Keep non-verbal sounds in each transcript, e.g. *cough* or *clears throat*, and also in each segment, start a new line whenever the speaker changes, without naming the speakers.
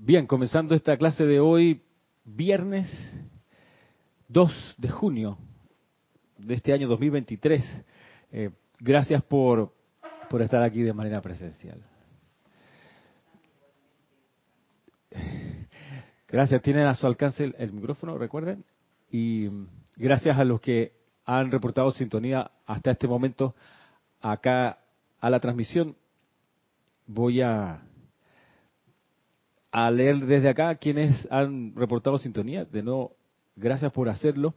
Bien, comenzando esta clase de hoy, viernes 2 de junio de este año 2023. Eh, gracias por, por estar aquí de manera presencial. Gracias, tienen a su alcance el, el micrófono, recuerden. Y gracias a los que han reportado sintonía hasta este momento acá a la transmisión. Voy a, a leer desde acá quienes han reportado sintonía. De nuevo, gracias por hacerlo.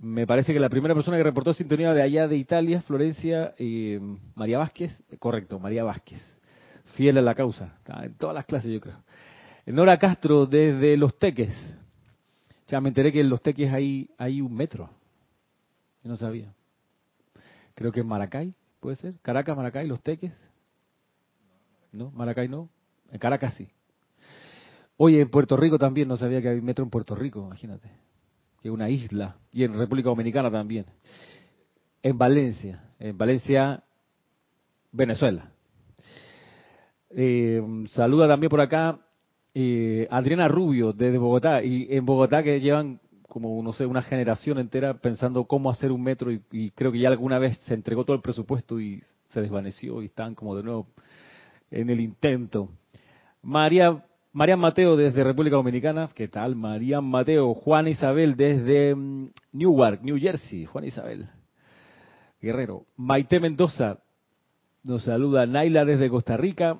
Me parece que la primera persona que reportó sintonía de allá de Italia, Florencia, eh, María Vázquez, correcto, María Vázquez, fiel a la causa, en todas las clases yo creo. Nora Castro desde Los Teques, ya me enteré que en Los Teques hay, hay un metro, yo no sabía. Creo que en Maracay, puede ser, Caracas, Maracay, Los Teques, ¿no? Maracay no, en Caracas sí. Oye, en Puerto Rico también, no sabía que había metro en Puerto Rico, imagínate que es una isla, y en República Dominicana también. En Valencia, en Valencia, Venezuela. Eh, saluda también por acá eh, Adriana Rubio desde Bogotá, y en Bogotá que llevan como, no sé, una generación entera pensando cómo hacer un metro y, y creo que ya alguna vez se entregó todo el presupuesto y se desvaneció y están como de nuevo en el intento. María María Mateo desde República Dominicana, ¿qué tal? María Mateo, Juan Isabel desde mm, Newark, New Jersey, Juan Isabel, Guerrero. Maite Mendoza nos saluda, Naila desde Costa Rica,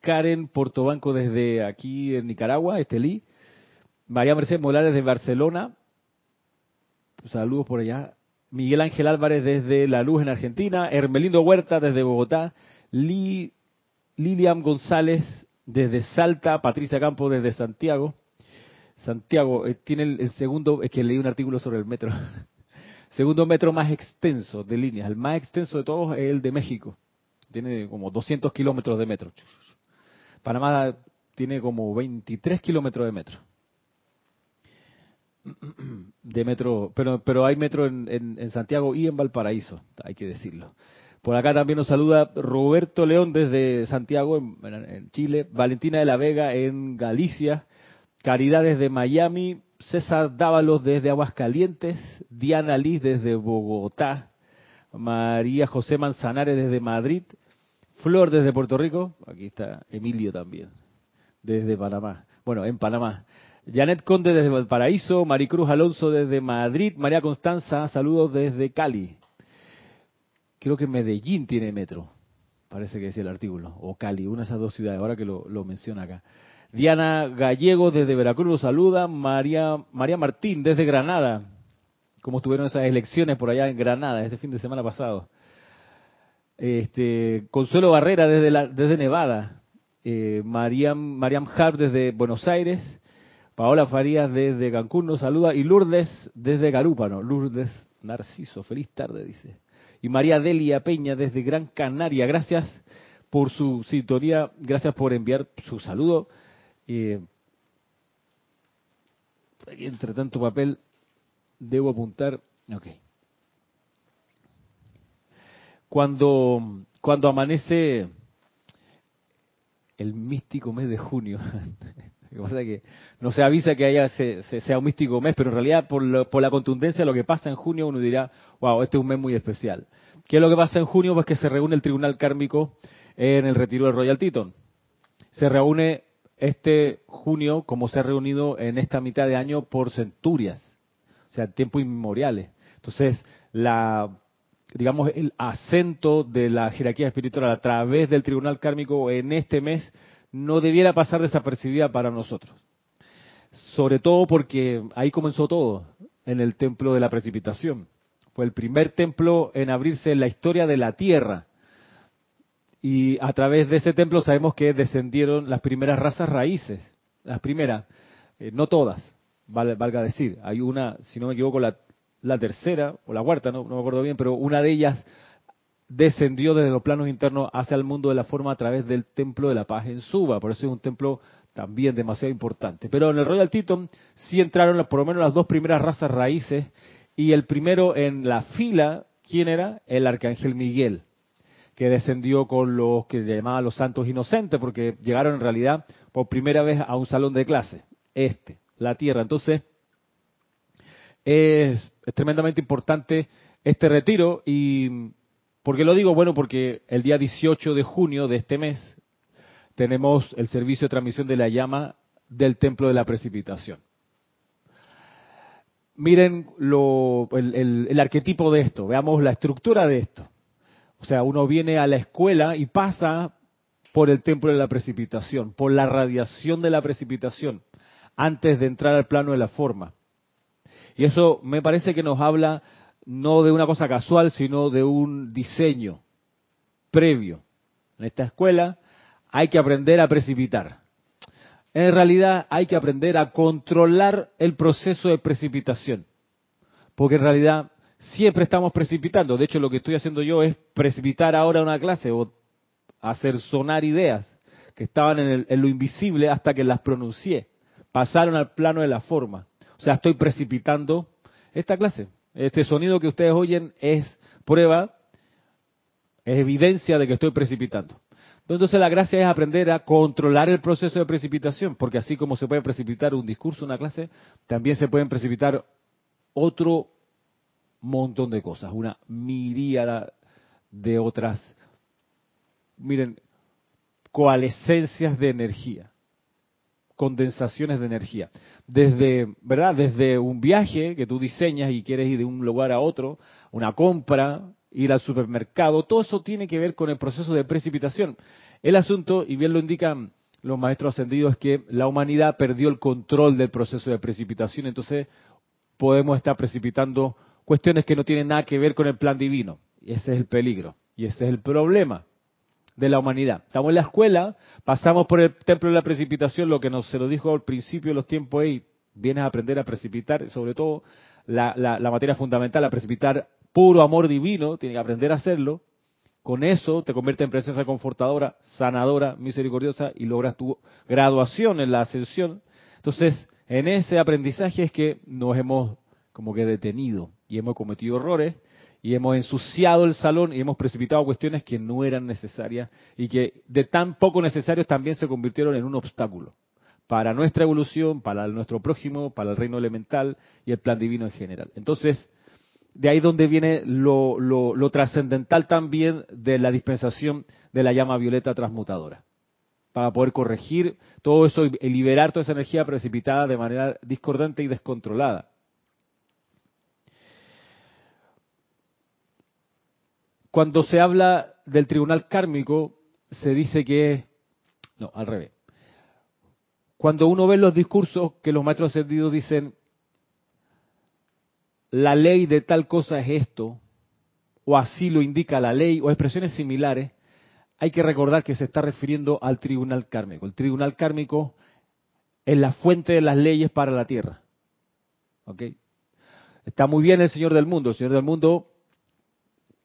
Karen Portobanco desde aquí en Nicaragua, Estelí, María Mercedes Molares desde Barcelona, saludos por allá, Miguel Ángel Álvarez desde La Luz en Argentina, Hermelindo Huerta desde Bogotá, Lilian González desde Salta, Patricia Campo desde Santiago. Santiago eh, tiene el, segundo, es que leí un artículo sobre el metro, *laughs* segundo metro más extenso de líneas. El más extenso de todos es el de México. Tiene como 200 kilómetros de metro. Panamá tiene como 23 kilómetros de metro. *clears throat* De metro, pero, pero hay metro en, en Santiago y en Valparaíso, hay que decirlo. Por acá también nos saluda Roberto León desde Santiago, en, Chile, Valentina de la Vega en Galicia, Caridad desde Miami, César Dávalos desde Aguascalientes, Diana Liz desde Bogotá, María José Manzanares desde Madrid, Flor desde Puerto Rico, aquí está Emilio también, desde Panamá, bueno, en Panamá. Janet Conde desde Valparaíso, Maricruz Alonso desde Madrid, María Constanza, saludos desde Cali. Creo que Medellín tiene metro, parece que decía el artículo, o Cali, una de esas dos ciudades, ahora que lo, menciona acá. Diana Gallego desde Veracruz lo saluda, María, María Martín desde Granada, como estuvieron esas elecciones por allá en Granada este fin de semana pasado. Este, Consuelo Barrera desde, la, desde Nevada, eh, Mariam, Mariam desde Buenos Aires, Paola Farías desde Cancún nos saluda y Lourdes desde Garúpano. Lourdes Narciso, feliz tarde, dice y María Delia Peña desde Gran Canaria. Gracias por su sintonía, gracias por enviar su saludo. Eh, entre tanto papel, debo apuntar. Ok. Cuando, cuando amanece el místico mes de junio, *laughs* *laughs* Lo que no se avisa que haya se, sea un místico mes, pero en realidad por, por la contundencia de lo que pasa en junio uno dirá, wow, este es un mes muy especial. ¿Qué es lo que pasa en junio? Pues que se reúne el Tribunal Kármico en el retiro del Royal Teton. Se reúne este junio como se ha reunido en esta mitad de año por centurias, o sea, tiempos inmemoriales. Entonces, la digamos el acento de la jerarquía espiritual a través del Tribunal Kármico en este mes no debiera pasar desapercibida para nosotros. Sobre todo porque ahí comenzó todo, en el templo de la precipitación. Fue el primer templo en abrirse en la historia de la Tierra. Y a través de ese templo sabemos que descendieron las primeras razas raíces. Las primeras, eh, no todas, valga decir. Hay una, si no me equivoco, la, la tercera o la cuarta, no, no me acuerdo bien, pero una de ellas descendió desde los planos internos hacia el mundo de la forma a través del templo de la paz en Suba. Por eso es un templo también demasiado importante. Pero en el Royal Teton sí entraron por lo menos las dos primeras razas raíces y el primero en la fila, ¿quién era? El arcángel Miguel, que descendió con los que llamaban los santos inocentes, porque llegaron en realidad por primera vez a un salón de clase, este, la Tierra. Entonces, es, es tremendamente importante este retiro y ¿por qué lo digo? Bueno, porque el día 18 de junio de este mes tenemos el servicio de transmisión de la llama del templo de la precipitación. Miren lo, el, el, arquetipo de esto, veamos la estructura de esto. O sea, uno viene a la escuela y pasa por el templo de la precipitación, por la radiación de la precipitación, antes de entrar al plano de la forma. Y eso me parece que nos habla no de una cosa casual, sino de un diseño previo. En esta escuela hay que aprender a precipitar. En realidad hay que aprender a controlar el proceso de precipitación. Porque en realidad siempre estamos precipitando. De hecho, lo que estoy haciendo yo es precipitar ahora una clase o hacer sonar ideas que estaban en, en, lo invisible hasta que las pronuncié. Pasaron al plano de la forma. O sea, estoy precipitando esta clase. Este sonido que ustedes oyen es prueba, es evidencia de que estoy precipitando. Entonces la gracia es aprender a controlar el proceso de precipitación, porque así como se puede precipitar un discurso, una clase, también se pueden precipitar otro montón de cosas, una miríada de otras, miren, coalescencias de energía, condensaciones de energía. Desde, ¿verdad? Desde un viaje que tú diseñas y quieres ir de un lugar a otro, una compra, ir al supermercado, todo eso tiene que ver con el proceso de precipitación. El asunto, y bien lo indican los maestros ascendidos, es que la humanidad perdió el control del proceso de precipitación, entonces podemos estar precipitando cuestiones que no tienen nada que ver con el plan divino. Ese es el peligro, y ese es el problema de la humanidad. Estamos en la escuela, pasamos por el templo de la precipitación, lo que nos se lo dijo al principio de los tiempos, y vienes a aprender a precipitar, sobre todo la, la materia fundamental, a precipitar puro amor divino, tienes que aprender a hacerlo. Con eso te convierte en presencia confortadora, sanadora, misericordiosa y logras tu graduación en la ascensión. Entonces, en ese aprendizaje es que nos hemos como que detenido y hemos cometido errores y hemos ensuciado el salón y hemos precipitado cuestiones que no eran necesarias y que de tan poco necesarios también se convirtieron en un obstáculo para nuestra evolución, para nuestro prójimo, para el reino elemental y el plan divino en general. Entonces, de ahí donde viene lo, lo, trascendental también de la dispensación de la llama violeta transmutadora, para poder corregir todo eso y liberar toda esa energía precipitada de manera discordante y descontrolada. Cuando se habla del tribunal kármico, se dice que, no, al revés. Cuando uno ve los discursos que los maestros ascendidos dicen, la ley de tal cosa es esto, o así lo indica la ley, o expresiones similares, hay que recordar que se está refiriendo al tribunal kármico. El tribunal kármico es la fuente de las leyes para la tierra. ¿Ok? Está muy bien el Señor del Mundo. El Señor del Mundo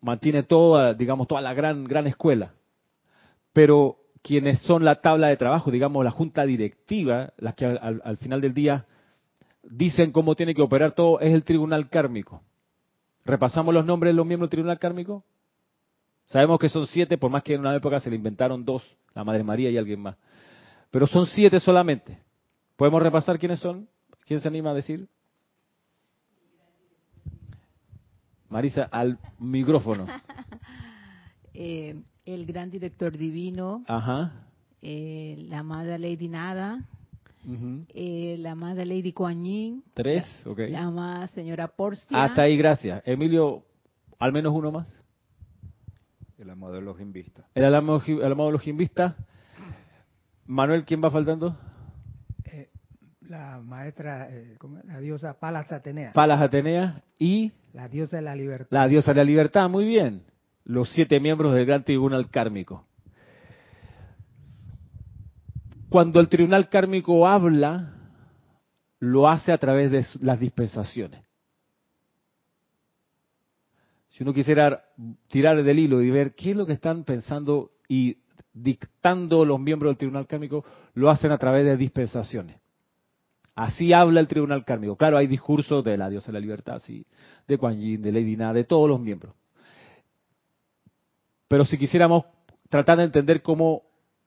mantiene toda, digamos, toda la gran, gran escuela. Pero quienes son la tabla de trabajo, digamos, la junta directiva, las que al, al final del día dicen cómo tiene que operar todo, es el tribunal kármico. ¿Repasamos los nombres de los miembros del tribunal kármico? Sabemos que son siete, por más que en una época se le inventaron dos, la Madre María y alguien más. Pero son siete solamente. ¿Podemos repasar quiénes son? ¿Quién se anima a decir? Marisa, al micrófono. *laughs*
eh, el gran director divino,
Ajá.
Eh, la amada Lady Nada, eh, la amada Lady Kuan Yin,
Tres, ok.
la amada señora Porcia.
Hasta ahí, gracias. Emilio, al menos uno más.
El amado de los invistas.
El amado, el amado de los invistas. Manuel, ¿quién va faltando?
La maestra, eh, la diosa Palas Atenea.
Palas Atenea y
la diosa de la libertad.
la diosa de la libertad. Muy bien. Los siete miembros del gran tribunal kármico. Cuando el tribunal kármico habla, lo hace a través de las dispensaciones. Si uno quisiera tirar del hilo y ver qué es lo que están pensando y dictando los miembros del tribunal kármico, lo hacen a través de dispensaciones. Así habla el tribunal kármico. Claro, hay discursos de la diosa de la libertad, sí, de Kuan Yin, de Lady de todos los miembros. pero si quisiéramos tratar de entender cómo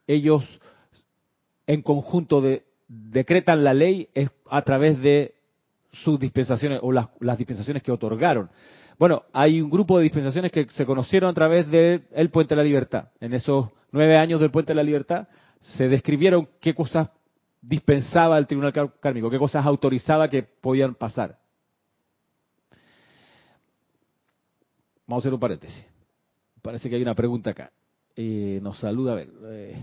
ellos en conjunto de, decretan la ley es a través de sus dispensaciones o las, dispensaciones que otorgaron. Bueno, hay un grupo de dispensaciones que se conocieron a través del Puente de la Libertad. En esos nueve años del Puente de la Libertad se describieron qué cosas dispensaba el Tribunal Kármico, qué cosas autorizaba que podían pasar. Vamos a hacer un paréntesis. Parece que hay una pregunta acá. Eh, nos saluda, a ver. Eh.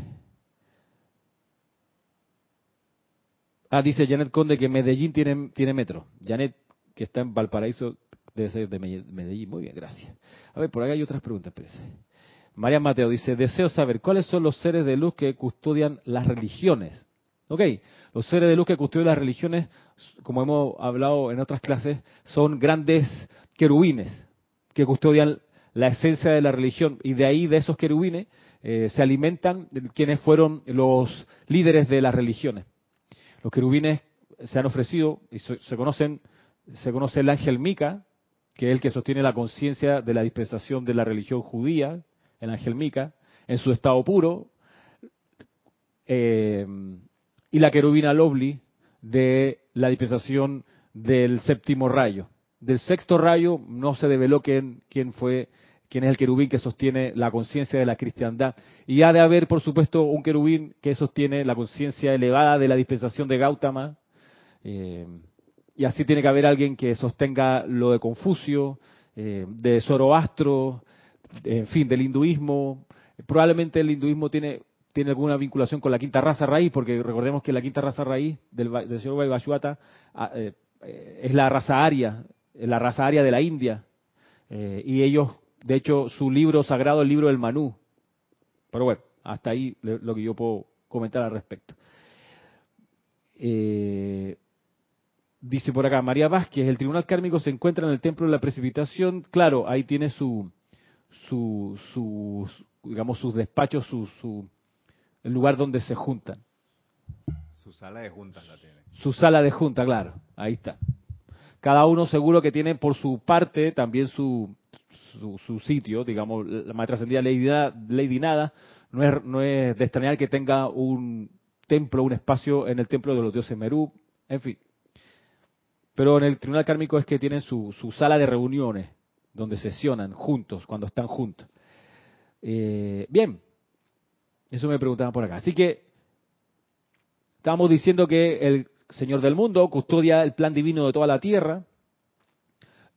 Ah, dice Janet Conde que Medellín tiene, metro. Janet, que está en Valparaíso, debe ser de Medellín. Muy bien, gracias. A ver, por acá hay otras preguntas, parece. María Mateo dice, deseo saber cuáles son los seres de luz que custodian las religiones. Ok, los seres de luz que custodian las religiones, como hemos hablado en otras clases, son grandes querubines que custodian la esencia de la religión. Y de ahí, de esos querubines, eh, se alimentan quienes fueron los líderes de las religiones. Los querubines se han ofrecido y se, conocen, se conoce el ángel Mica, que es el que sostiene la conciencia de la dispensación de la religión judía, el ángel Mica, en su estado puro, eh, y la querubina Lovely de la dispensación del séptimo rayo. Del sexto rayo no se develó quién, quién fue, quién es el querubín que sostiene la conciencia de la cristiandad. Y ha de haber, por supuesto, un querubín que sostiene la conciencia elevada de la dispensación de Gautama. Eh, y así tiene que haber alguien que sostenga lo de Confucio, eh, de Zoroastro, en fin, del hinduismo. Probablemente el hinduismo tiene, tiene alguna vinculación con la quinta raza raíz, porque recordemos que la quinta raza raíz del, del señor Vaivashuata ah, eh, eh, es la raza aria, la raza aria de la India. Eh, y ellos, de hecho, su libro sagrado el libro del Manú. Pero bueno, hasta ahí lo que yo puedo comentar al respecto. dice por acá, María Vázquez, el tribunal kármico se encuentra en el templo de la precipitación. Claro, ahí tiene su, su, digamos, sus despachos, su, su, el lugar donde se juntan.
Su sala de juntas la tiene.
Su sala de junta, claro, ahí está. Cada uno seguro que tiene por su parte también su, su, sitio, digamos, la maestra ascendida Lady, Nada, no es, no es de extrañar que tenga un templo, un espacio en el templo de los dioses Merú, en fin. Pero en el tribunal kármico es que tienen su, su sala de reuniones, donde sesionan juntos, cuando están juntos. Eh, bien, eso me preguntaban por acá. Así que estamos diciendo que el Señor del mundo custodia el plan divino de toda la tierra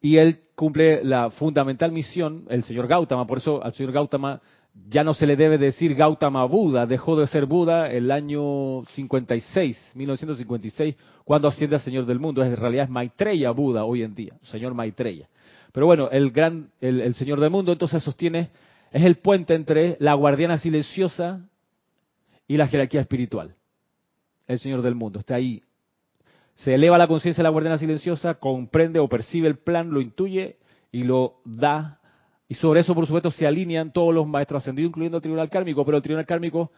y él cumple la fundamental misión, el señor Gautama, por eso al señor Gautama ya no se le debe decir Gautama Buda, dejó de ser Buda el año 56, 1956, cuando asciende al Señor del Mundo. En realidad es Maitreya Buda hoy en día, señor Maitreya. Pero bueno, el gran, el, Señor del Mundo entonces sostiene, es el puente entre la guardiana silenciosa y la jerarquía espiritual. El Señor del Mundo está ahí. Se eleva la conciencia de la guardiana silenciosa, comprende o percibe el plan, lo intuye y lo da. Y sobre eso, por supuesto, se alinean todos los maestros ascendidos, incluyendo el tribunal kármico, pero el tribunal kármico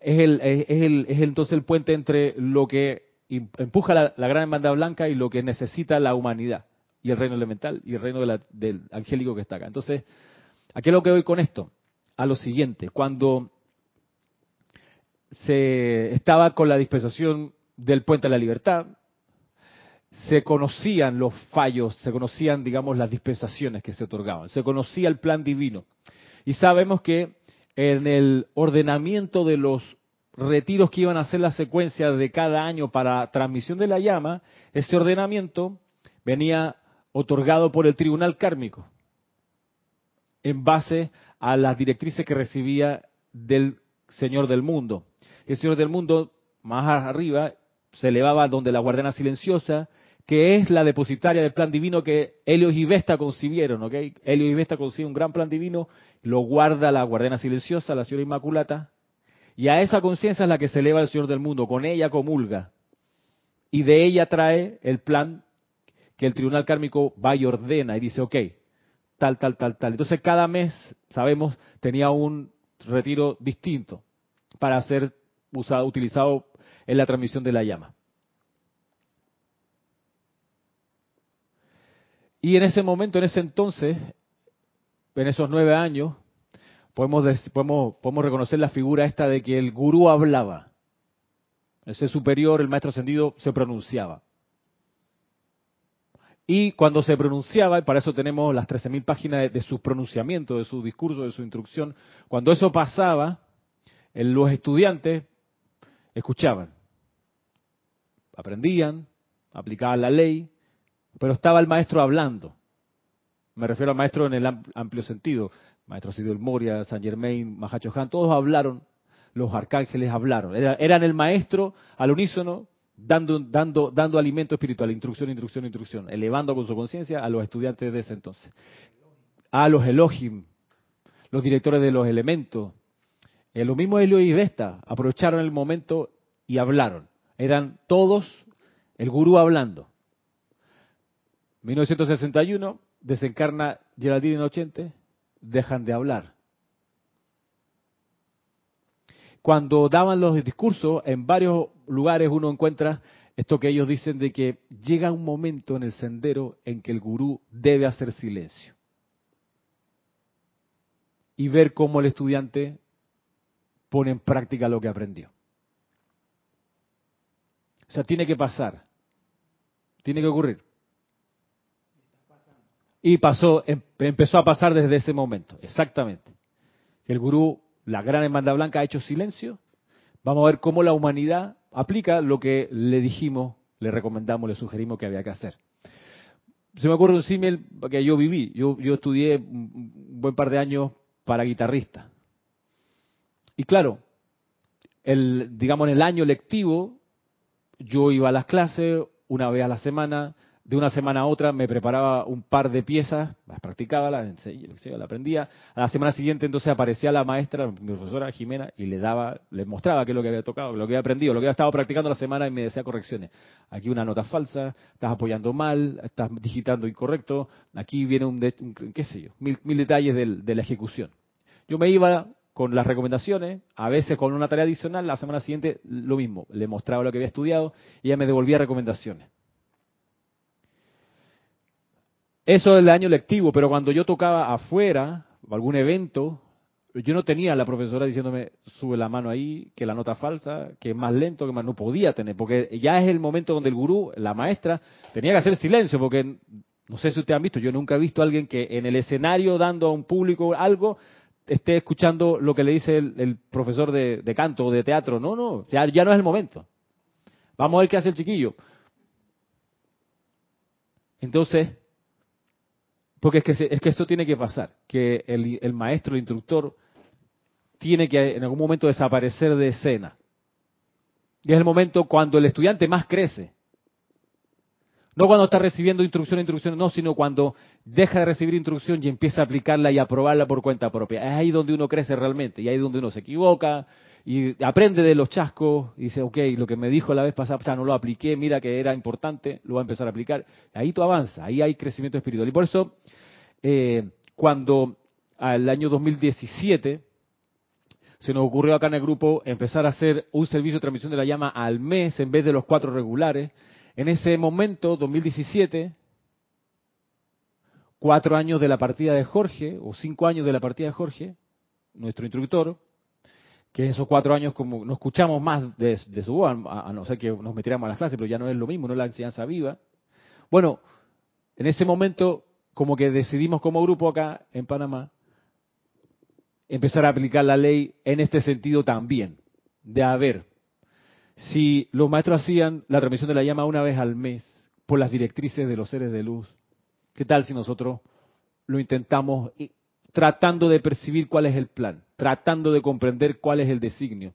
es, el, es, el, es entonces el puente entre lo que empuja la, la gran hermandad blanca y lo que necesita la humanidad y el reino elemental y el reino del angélico que está acá. Entonces, ¿a qué es lo que voy con esto? A lo siguiente, cuando se estaba con la dispensación del puente de la libertad, se conocían los fallos, se conocían, digamos, las dispensaciones que se otorgaban, se conocía el plan divino. Y sabemos que en el ordenamiento de los retiros que iban a ser la secuencia de cada año para transmisión de la llama, ese ordenamiento venía otorgado por el tribunal kármico en base a las directrices que recibía del Señor del Mundo. El Señor del Mundo, más arriba, se elevaba donde la guardiana silenciosa, que es la depositaria del plan divino que Helios y Vesta concibieron, ¿ok? Helios y Vesta conciben un gran plan divino, lo guarda la guardiana silenciosa, la señora Inmaculata, y a esa conciencia es la que se eleva el Señor del Mundo, con ella comulga, y de ella trae el plan que el tribunal kármico va y ordena y dice, ok, tal, tal, tal, tal. Entonces cada mes, sabemos, tenía un retiro distinto para ser usado, utilizado en la transmisión de la llama. Y en ese momento, en ese entonces, en esos nueve años, podemos, podemos, podemos reconocer la figura esta de que el gurú hablaba. Ese superior, el maestro ascendido, se pronunciaba. Y cuando se pronunciaba, y para eso tenemos las 13.000 páginas de, su pronunciamiento, de su discurso, de su instrucción, cuando eso pasaba, los estudiantes escuchaban, aprendían, aplicaban la ley, pero estaba el maestro hablando. Me refiero al maestro en el amplio sentido. Maestro Sidio Moria, San Germain, Mahacho Han, todos hablaron, los arcángeles hablaron. eran el maestro al unísono dando, dando, dando alimento espiritual, instrucción, instrucción, instrucción, elevando con su conciencia a los estudiantes de ese entonces. A los Elohim, los directores de los elementos. Eh, lo mismo Helio y Vesta aprovecharon el momento y hablaron. Eran todos el gurú hablando. 1961 desencarna Geraldine Inocente, dejan de hablar. Cuando daban los discursos, en varios lugares uno encuentra esto que ellos dicen de que llega un momento en el sendero en que el gurú debe hacer silencio y ver cómo el estudiante pone en práctica lo que aprendió. O sea, tiene que pasar, tiene que ocurrir. Y pasó, em, empezó a pasar desde ese momento, exactamente. El gurú la gran hermandad blanca ha hecho silencio. Vamos a ver cómo la humanidad aplica lo que le dijimos, le recomendamos, le sugerimos que había que hacer. Se me ocurre un símil que yo viví. Yo, yo estudié un buen par de años para guitarrista. Y claro, el, digamos en el año lectivo, yo iba a las clases una vez a la semana, de una semana a otra me preparaba un par de piezas, las practicaba, las las aprendía. A la semana siguiente entonces aparecía la maestra, mi profesora Jimena, y le daba, le mostraba qué es lo que había tocado, lo que había aprendido, lo que había estado practicando la semana y me decía correcciones. Aquí una nota falsa, estás apoyando mal, estás digitando incorrecto, aquí viene un, qué sé yo, mil, detalles de la ejecución. Yo me iba con las recomendaciones, a veces con una tarea adicional, la semana siguiente lo mismo, le mostraba lo que había estudiado y ella me devolvía recomendaciones. Eso es el año lectivo, pero cuando yo tocaba afuera, algún evento, yo no tenía a la profesora diciéndome, sube la mano ahí, que la nota falsa, que es más lento, que más no podía tener, porque ya es el momento donde el gurú, la maestra, tenía que hacer silencio, porque no sé si ustedes han visto, yo nunca he visto a alguien que en el escenario dando a un público algo esté escuchando lo que le dice el, profesor de, canto o de teatro. No, no, ya, ya no es el momento. Vamos a ver qué hace el chiquillo. Entonces, porque es que, es que esto tiene que pasar, que el, maestro, el instructor, tiene que en algún momento desaparecer de escena. Y es el momento cuando el estudiante más crece. No cuando está recibiendo instrucción, instrucción, no, sino cuando deja de recibir instrucción y empieza a aplicarla y a probarla por cuenta propia. Es ahí donde uno crece realmente y ahí donde uno se equivoca y aprende de los chascos y dice, ok, lo que me dijo la vez pasada ya no lo apliqué, mira que era importante, lo voy a empezar a aplicar. Ahí tú avanzas, ahí hay crecimiento espiritual. Y por eso eh, cuando al año 2017 se nos ocurrió acá en el grupo empezar a hacer un servicio de transmisión de la llama al mes en vez de los cuatro regulares. En ese momento, 2017, cuatro años de la partida de Jorge, o cinco años de la partida de Jorge, nuestro instructor, que esos cuatro años como no escuchamos más de, su voz, a, no ser que nos metiéramos a las clases, pero ya no es lo mismo, no es la enseñanza viva. Bueno, en ese momento como que decidimos como grupo acá en Panamá empezar a aplicar la ley en este sentido también, de a ver, si los maestros hacían la transmisión de la llama una vez al mes por las directrices de los seres de luz, ¿qué tal si nosotros lo intentamos tratando de percibir cuál es el plan, tratando de comprender cuál es el designio?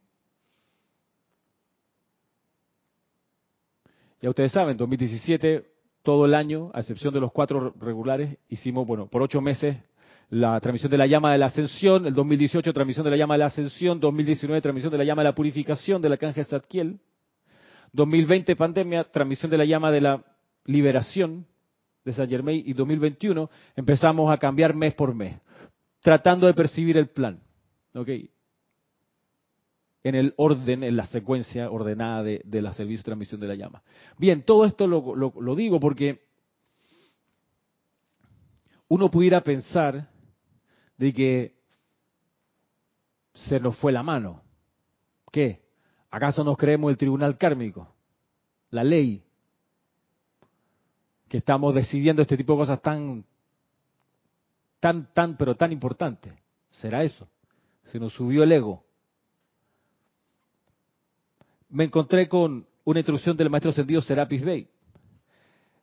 Ya ustedes saben, 2017 todo el año, a excepción de los cuatro regulares, hicimos, bueno, por ocho meses la transmisión de la llama de la ascensión, el 2018 transmisión de la llama de la ascensión, 2019 transmisión de la llama de la purificación de la canja Zadkiel, 2020 pandemia, transmisión de la llama de la liberación de Saint Germain y 2021 empezamos a cambiar mes por mes, tratando de percibir el plan. ¿okay? en el orden, en la secuencia ordenada de, la servicio de transmisión de la llama. Bien, todo esto lo, digo porque uno pudiera pensar de que se nos fue la mano. ¿Qué? ¿Acaso nos creemos el tribunal kármico? La ley. Que estamos decidiendo este tipo de cosas tan, tan, tan, pero tan importantes. ¿Será eso? Se nos subió el ego. Me encontré con una instrucción del maestro sentido Serapis Bey.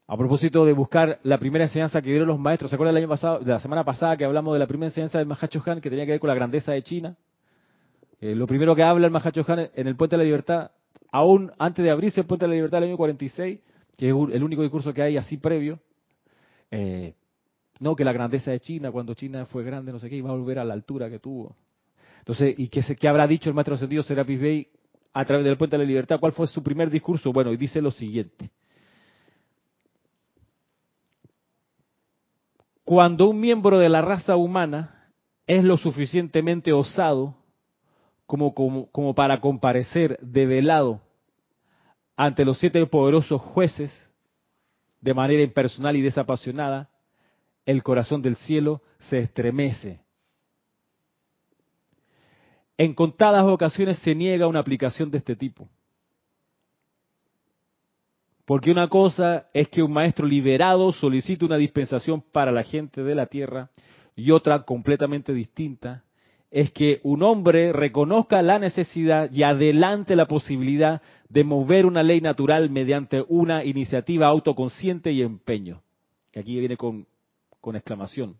A propósito de buscar la primera enseñanza que dieron los maestros, ¿se acuerdan el año pasado, la semana pasada que hablamos de la primera enseñanza del Mahacho Han que tenía que ver con la grandeza de China? Eh, lo primero que habla el Mahacho Han en el Puente de la Libertad, aún antes de abrirse el Puente de la Libertad del año 46, que es el único discurso que hay así previo, eh, no que la grandeza de China, cuando China fue grande, no sé qué, iba a volver a la altura que tuvo. Entonces, ¿y qué, qué habrá dicho el maestro sentido Serapis Bey a través del Puente de la Libertad. ¿Cuál fue su primer discurso? Bueno, y dice lo siguiente. Cuando un miembro de la raza humana es lo suficientemente osado como, como, como para comparecer develado ante los siete poderosos jueces de manera impersonal y desapasionada, el corazón del cielo se estremece en contadas ocasiones se niega una aplicación de este tipo. Porque una cosa es que un maestro liberado solicite una dispensación para la gente de la tierra y otra completamente distinta es que un hombre reconozca la necesidad y adelante la posibilidad de mover una ley natural mediante una iniciativa autoconsciente y empeño. Aquí viene con, con exclamación.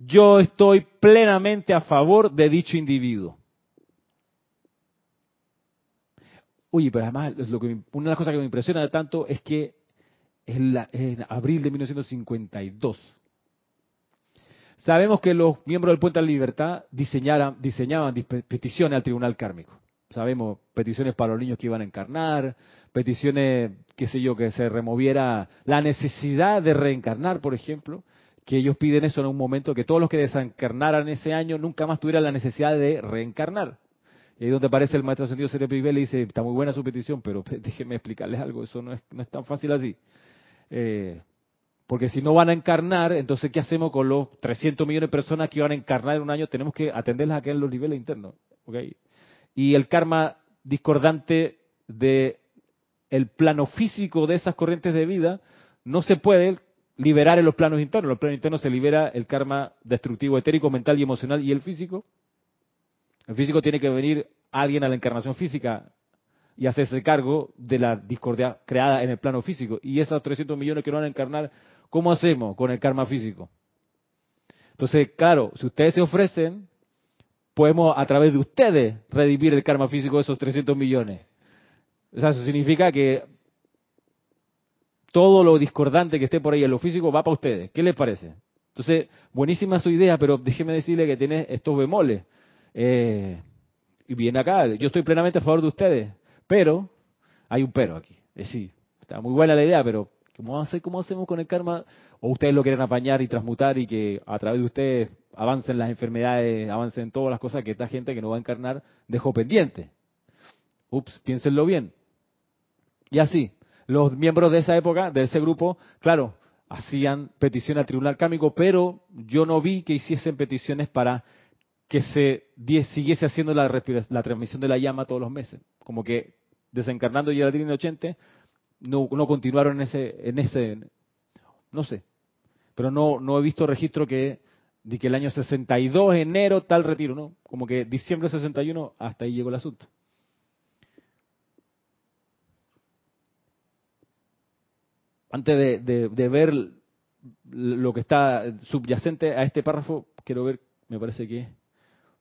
Yo estoy plenamente a favor de dicho individuo. Oye, pero además lo que, una de las cosas que me impresiona tanto es que es, la, en abril de 1952. Sabemos que los miembros del Puente de la Libertad diseñaban peticiones al Tribunal Kármico. Sabemos peticiones para los niños que iban a encarnar, peticiones, qué sé yo, que se removiera la necesidad de reencarnar, por ejemplo, que ellos piden eso en un momento que todos los que desencarnaran ese año nunca más tuvieran la necesidad de reencarnar. Y ahí donde aparece el maestro sentido Serapis le dice, está muy buena su petición, pero *laughs* déjeme explicarles algo, eso no es, no es tan fácil así. Eh, porque si no van a encarnar, entonces ¿qué hacemos con los 300 millones de personas que van a encarnar en un año? Tenemos que atenderlas aquí en los niveles internos. ¿okay? Y el karma discordante de el plano físico de esas corrientes de vida no se puede liberar en los planos internos. En los planos internos se libera el karma destructivo etérico, mental y emocional y el físico el físico tiene que venir alguien a la encarnación física y hacerse cargo de la discordia creada en el plano físico. Y esos 300 millones que no van a encarnar, ¿cómo hacemos con el karma físico? Entonces, claro, si ustedes se ofrecen, podemos a través de ustedes redimir el karma físico de esos 300 millones. O sea, eso significa que todo lo discordante que esté por ahí en lo físico va para ustedes. ¿Qué les parece? Entonces, buenísima su idea, pero déjeme decirle que tiene estos bemoles. Eh, y viene acá, yo estoy plenamente a favor de ustedes, pero hay un pero aquí. Es decir, está muy buena la idea, pero ¿cómo, hace, ¿cómo hacemos con el karma? ¿O ustedes lo quieren apañar y transmutar y que a través de ustedes avancen las enfermedades, avancen todas las cosas que esta gente que no va a encarnar dejó pendiente? Ups, piénsenlo bien. Y así, los miembros de esa época, de ese grupo, claro, hacían petición al tribunal cámico, pero yo no vi que hiciesen peticiones para que se siguiese haciendo la, la transmisión de la llama todos los meses. Como que desencarnando y el 80 no, no continuaron en ese, en ese, no sé, pero no, no he visto registro que de que el año 62, enero, tal retiro, ¿no? Como que diciembre 61, hasta ahí llegó el asunto. Antes de, de ver lo que está subyacente a este párrafo, quiero ver, me parece que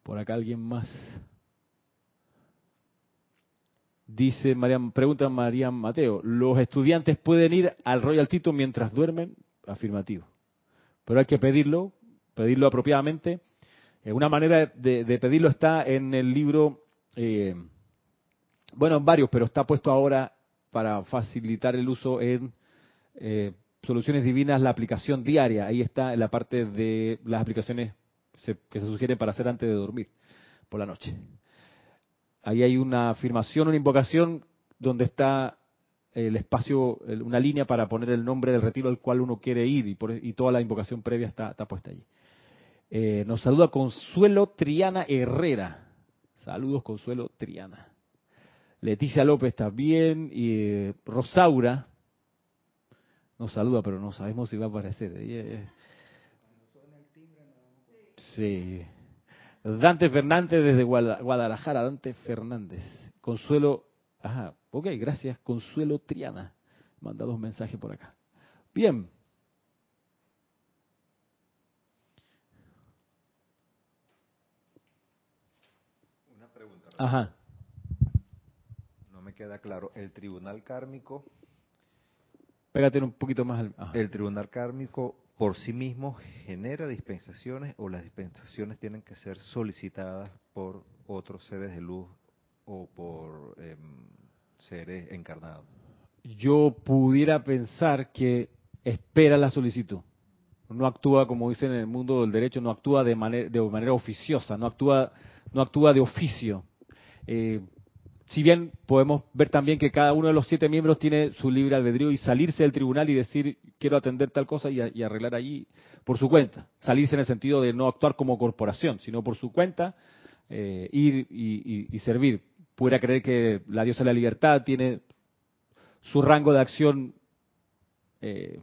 por acá alguien más. Dice María, pregunta María Mateo, ¿los estudiantes pueden ir al Royal Tito mientras duermen? Afirmativo. Pero hay que pedirlo, pedirlo apropiadamente. Eh, una manera de, pedirlo está en el libro, eh, bueno, en varios, pero está puesto ahora para facilitar el uso en eh, Soluciones Divinas, la aplicación diaria. Ahí está en la parte de las aplicaciones que se sugiere para hacer antes de dormir por la noche. Ahí hay una afirmación, una invocación donde está el espacio, una línea para poner el nombre del retiro al cual uno quiere ir y, toda la invocación previa está, puesta allí. Eh, nos saluda Consuelo Triana Herrera. Saludos, Consuelo Triana. Leticia López también. Y eh, Rosaura nos saluda, pero no sabemos si va a aparecer. Sí. Dante Fernández desde Guadalajara. Dante Fernández. Consuelo. Ajá. Ok, gracias. Consuelo Triana. Manda dos mensajes por acá. Bien.
Una pregunta.
Ajá.
No me queda claro. El tribunal kármico.
Pégate un poquito más al.
El tribunal kármico por sí mismo genera dispensaciones o las dispensaciones tienen que ser solicitadas por otros seres de luz o por em, seres encarnados.
Yo pudiera pensar que espera la solicitud. No actúa, como dicen en el mundo del derecho, no actúa de manera, de manera oficiosa, no actúa, no actúa de oficio. Eh, si bien podemos ver también que cada uno de los siete miembros tiene su libre albedrío y salirse del tribunal y decir quiero atender tal cosa y, arreglar allí por su cuenta. Salirse en el sentido de no actuar como corporación, sino por su cuenta, eh, ir y, servir. Pudiera creer que la diosa de la libertad tiene su rango de acción, eh,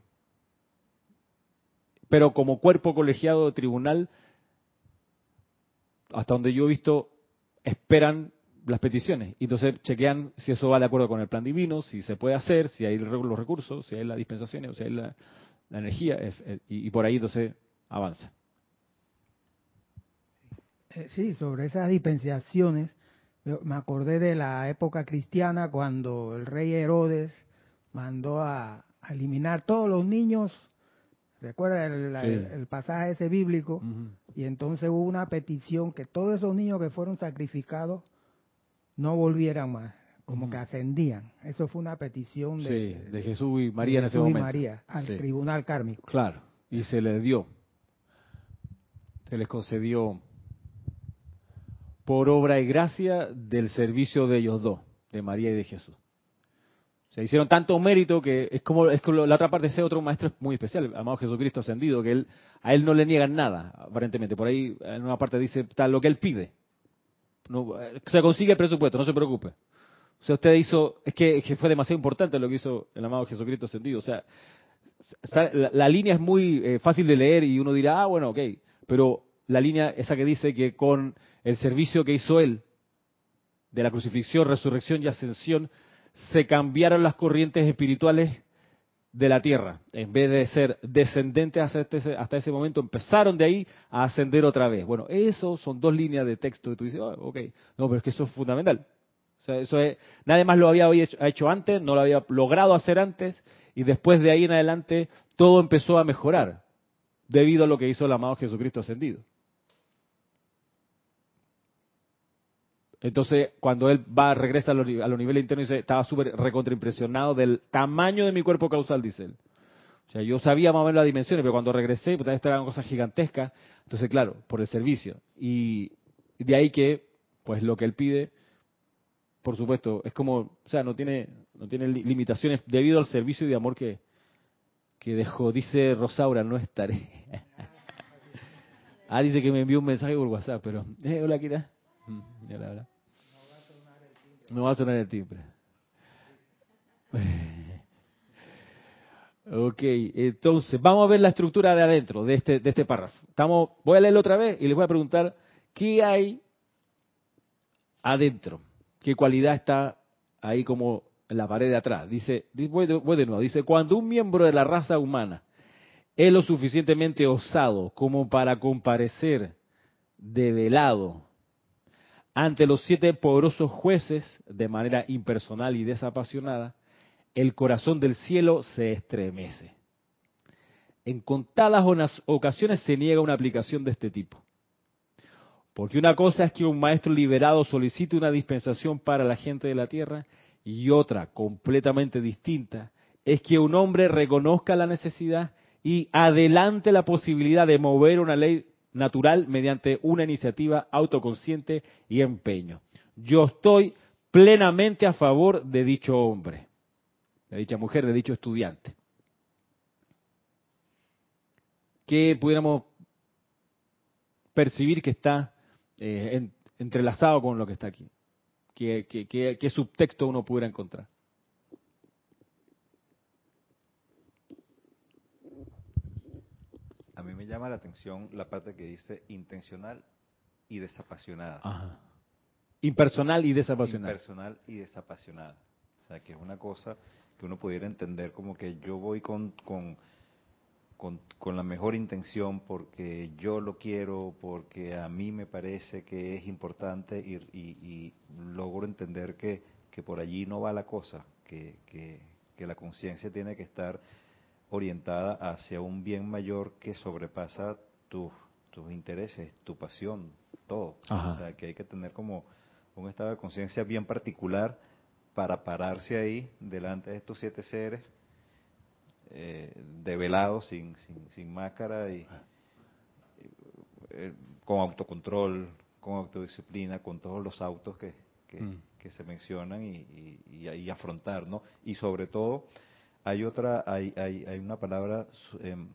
pero como cuerpo colegiado de tribunal, hasta donde yo he visto, esperan las peticiones. Y entonces chequean si eso va de acuerdo con el plan divino, si se puede hacer, si hay los recursos, si hay las dispensaciones, si hay la, energía, y, por ahí entonces avanza.
Eh, sí, sobre esas dispensaciones, me acordé de la época cristiana cuando el rey Herodes mandó a, eliminar todos los niños. Recuerda el, pasaje ese bíblico, y entonces hubo una petición que todos esos niños que fueron sacrificados no volvieran más, como que ascendían. Eso fue una petición
de, de Jesús y María en ese momento.
María al tribunal kármico.
Claro, y se les dio, se les concedió por obra y gracia del servicio de ellos dos, de María y de Jesús. Se hicieron tanto mérito que es como, es como la otra parte de ese otro maestro es muy especial, amado Jesucristo ascendido, que él, a él no le niegan nada, aparentemente. Por ahí en una parte dice tal lo que él pide. No, se consigue el presupuesto, no se preocupe. O sea, usted hizo, es que, fue demasiado importante lo que hizo el amado Jesucristo ascendido. O sea, la, línea es muy eh, fácil de leer y uno dirá, ah, bueno, ok, pero la línea esa que dice que con el servicio que hizo él, de la crucifixión, resurrección y ascensión, se cambiaron las corrientes espirituales de la tierra. En vez de ser descendentes hasta, este, hasta ese momento, empezaron de ahí a ascender otra vez. Bueno, eso son dos líneas de texto que tú dices, oh, ok, no, pero es que eso es fundamental. O sea, eso es, nadie más lo había hecho, hecho antes, no lo había logrado hacer antes, y después de ahí en adelante todo empezó a mejorar, debido a lo que hizo el amado Jesucristo ascendido. Entonces, cuando él va, regresa a los, niveles internos, dice, estaba súper recontraimpresionado del tamaño de mi cuerpo causal, dice él. O sea, yo sabía más o menos las dimensiones, pero cuando regresé, pues esta era una cosa gigantesca. Entonces, claro, por el servicio. Y de ahí que, pues lo que él pide, por supuesto, es como, o sea, no tiene, no tiene limitaciones debido al servicio y de amor que, que dejó. Dice Rosaura, no estaré. *laughs* ah, dice que me envió un mensaje por WhatsApp, pero, eh, hola, Kira. Mm, ya la verdad. No va a sonar el timbre. *laughs* Ok, entonces vamos a ver la estructura de adentro de este, de este párrafo. Voy a leerlo otra vez y les voy a preguntar qué hay adentro, qué cualidad está ahí como en la pared de atrás. Dice, voy de, voy de nuevo, dice, cuando un miembro de la raza humana es lo suficientemente osado como para comparecer de velado ante los siete poderosos jueces, de manera impersonal y desapasionada, el corazón del cielo se estremece. En contadas ocasiones se niega una aplicación de este tipo. Porque una cosa es que un maestro liberado solicite una dispensación para la gente de la tierra y otra, completamente distinta, es que un hombre reconozca la necesidad y adelante la posibilidad de mover una ley natural mediante una iniciativa autoconsciente y empeño. Yo estoy plenamente a favor de dicho hombre, de dicha mujer, de dicho estudiante. Que pudiéramos percibir que está eh, entrelazado con lo que está aquí. ¿Qué, qué subtexto uno pudiera encontrar?
Mí me llama la atención la parte que dice intencional y desapasionada. Ajá.
Impersonal y desapasionada.
Impersonal y desapasionada. O sea, que es una cosa que uno pudiera entender como que yo voy con, con, con, la mejor intención porque yo lo quiero, porque a mí me parece que es importante y, y, logro entender que, que, por allí no va la cosa, que, que, que la conciencia tiene que estar orientada hacia un bien mayor que sobrepasa tus, tus intereses, tu pasión, todo. O sea, que hay que tener como un estado de conciencia bien particular para pararse ahí delante de estos siete seres eh, develados, sin, sin, sin máscara y eh, con autocontrol, con autodisciplina, con todos los autos que, que, mm. se mencionan y, y, y, afrontar, ¿no? Y sobre todo, hay otra, hay, hay, hay una palabra em,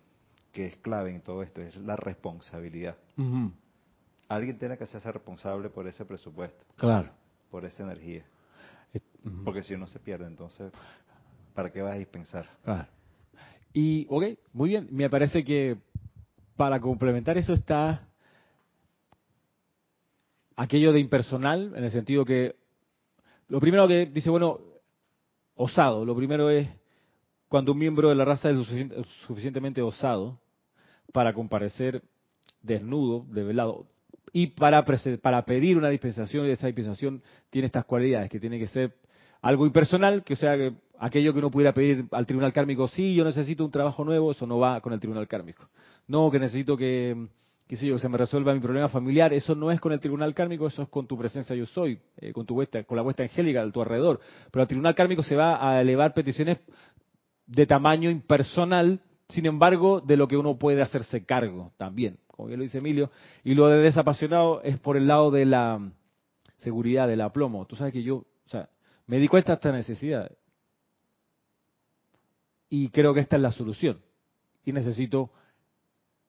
que es clave en todo esto, es la responsabilidad. Alguien tiene que ser responsable por ese presupuesto.
Claro.
Por esa energía. Porque si no se pierde, entonces, ¿para qué vas a dispensar?
Claro. Y, ok, muy bien. Me parece que para complementar eso está aquello de impersonal, en el sentido que lo primero que dice, bueno, osado, lo primero es cuando un miembro de la raza es suficientemente osado para comparecer desnudo, develado, y para, para pedir una dispensación, y esa dispensación tiene estas cualidades, que tiene que ser algo impersonal, que sea, que aquello que uno pudiera pedir al tribunal kármico, sí, yo necesito un trabajo nuevo, eso no va con el tribunal kármico. No, que necesito que, qué sé yo, se me resuelva mi problema familiar, eso no es con el tribunal kármico, eso es con tu presencia yo soy, eh, con tu vuestra, con la vuestra angélica a tu alrededor. Pero el tribunal kármico se va a elevar peticiones de tamaño impersonal, sin embargo, de lo que uno puede hacerse cargo también, como bien lo dice Emilio. Y lo de desapasionado es por el lado de la seguridad, del aplomo. Tú sabes que yo, o sea, me di cuenta de esta necesidad. Y creo que esta es la solución. Y necesito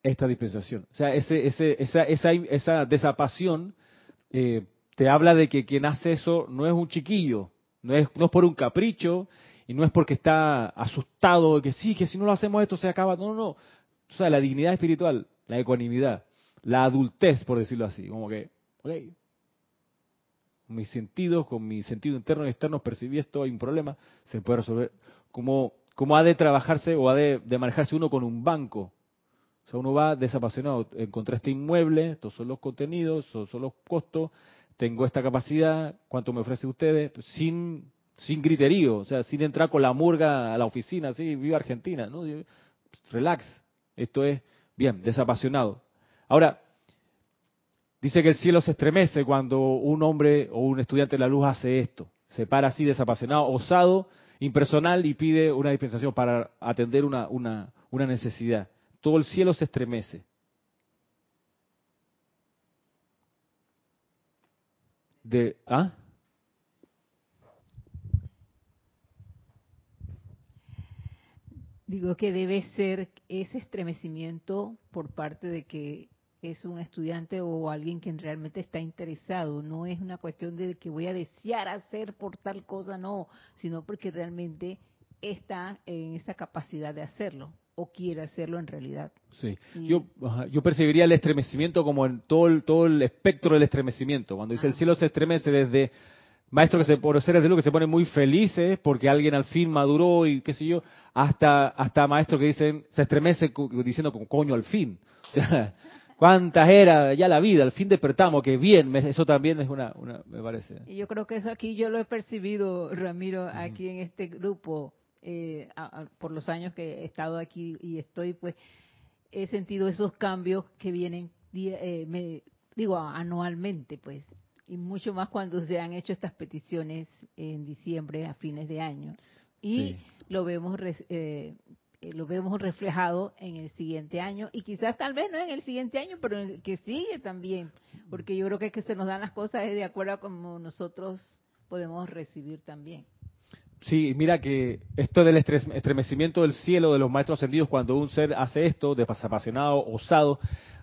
esta dispensación. O sea, ese, ese, esa, esa, esa desapasión eh, te habla de que quien hace eso no es un chiquillo, no es, no es por un capricho, y no es porque está asustado de que sí, que si no lo hacemos esto se acaba. No, no, no. O sea, la dignidad espiritual, la ecuanimidad, la adultez, por decirlo así. Como que, ok, mis sentidos, con mi sentido interno y externo percibí esto, hay un problema, se puede resolver. Como, como ha de trabajarse o ha de, manejarse uno con un banco. O sea, uno va desapasionado. Encontré este inmueble, estos son los contenidos, estos son los costos, tengo esta capacidad, ¿cuánto me ofrece ustedes? Sin sin griterío, o sea, sin entrar con la murga a la oficina, así, viva Argentina, ¿no? Relax, esto es, bien, desapasionado. Ahora, dice que el cielo se estremece cuando un hombre o un estudiante de la luz hace esto, se para así desapasionado, osado, impersonal y pide una dispensación para atender una, una, una necesidad. Todo el cielo se estremece. De, ¿Ah?
Digo que debe ser ese estremecimiento por parte de que es un estudiante o alguien que realmente está interesado. No es una cuestión de que voy a desear hacer por tal cosa, no, sino porque realmente está en esa capacidad de hacerlo o quiere hacerlo en realidad.
Sí, yo, yo percibiría el estremecimiento como en todo el, todo el espectro del estremecimiento. Cuando dice el ah. cielo se estremece desde maestros que se, por seres de luz que se ponen muy felices porque alguien al fin maduró y qué sé yo, hasta, hasta maestros que dicen, se estremece diciendo como coño al fin. O sea, *laughs* cuántas era ya la vida, al fin despertamos, que bien, eso también es una, una me parece.
Y yo creo que eso aquí yo lo he percibido, Ramiro, aquí en este grupo, eh, por los años que he estado aquí y estoy, pues, he sentido esos cambios que vienen, eh, me, digo, anualmente, pues, y mucho más cuando se han hecho estas peticiones en diciembre a fines de año. Y lo vemos eh, eh, lo vemos reflejado en el siguiente año. Y quizás tal vez no en el siguiente año pero en el que sigue también. Porque yo creo que es que se nos dan las cosas de acuerdo a como nosotros podemos recibir también.
Sí, mira que esto del estremecimiento del cielo de los maestros ascendidos, cuando un ser hace esto, desapasionado, osado,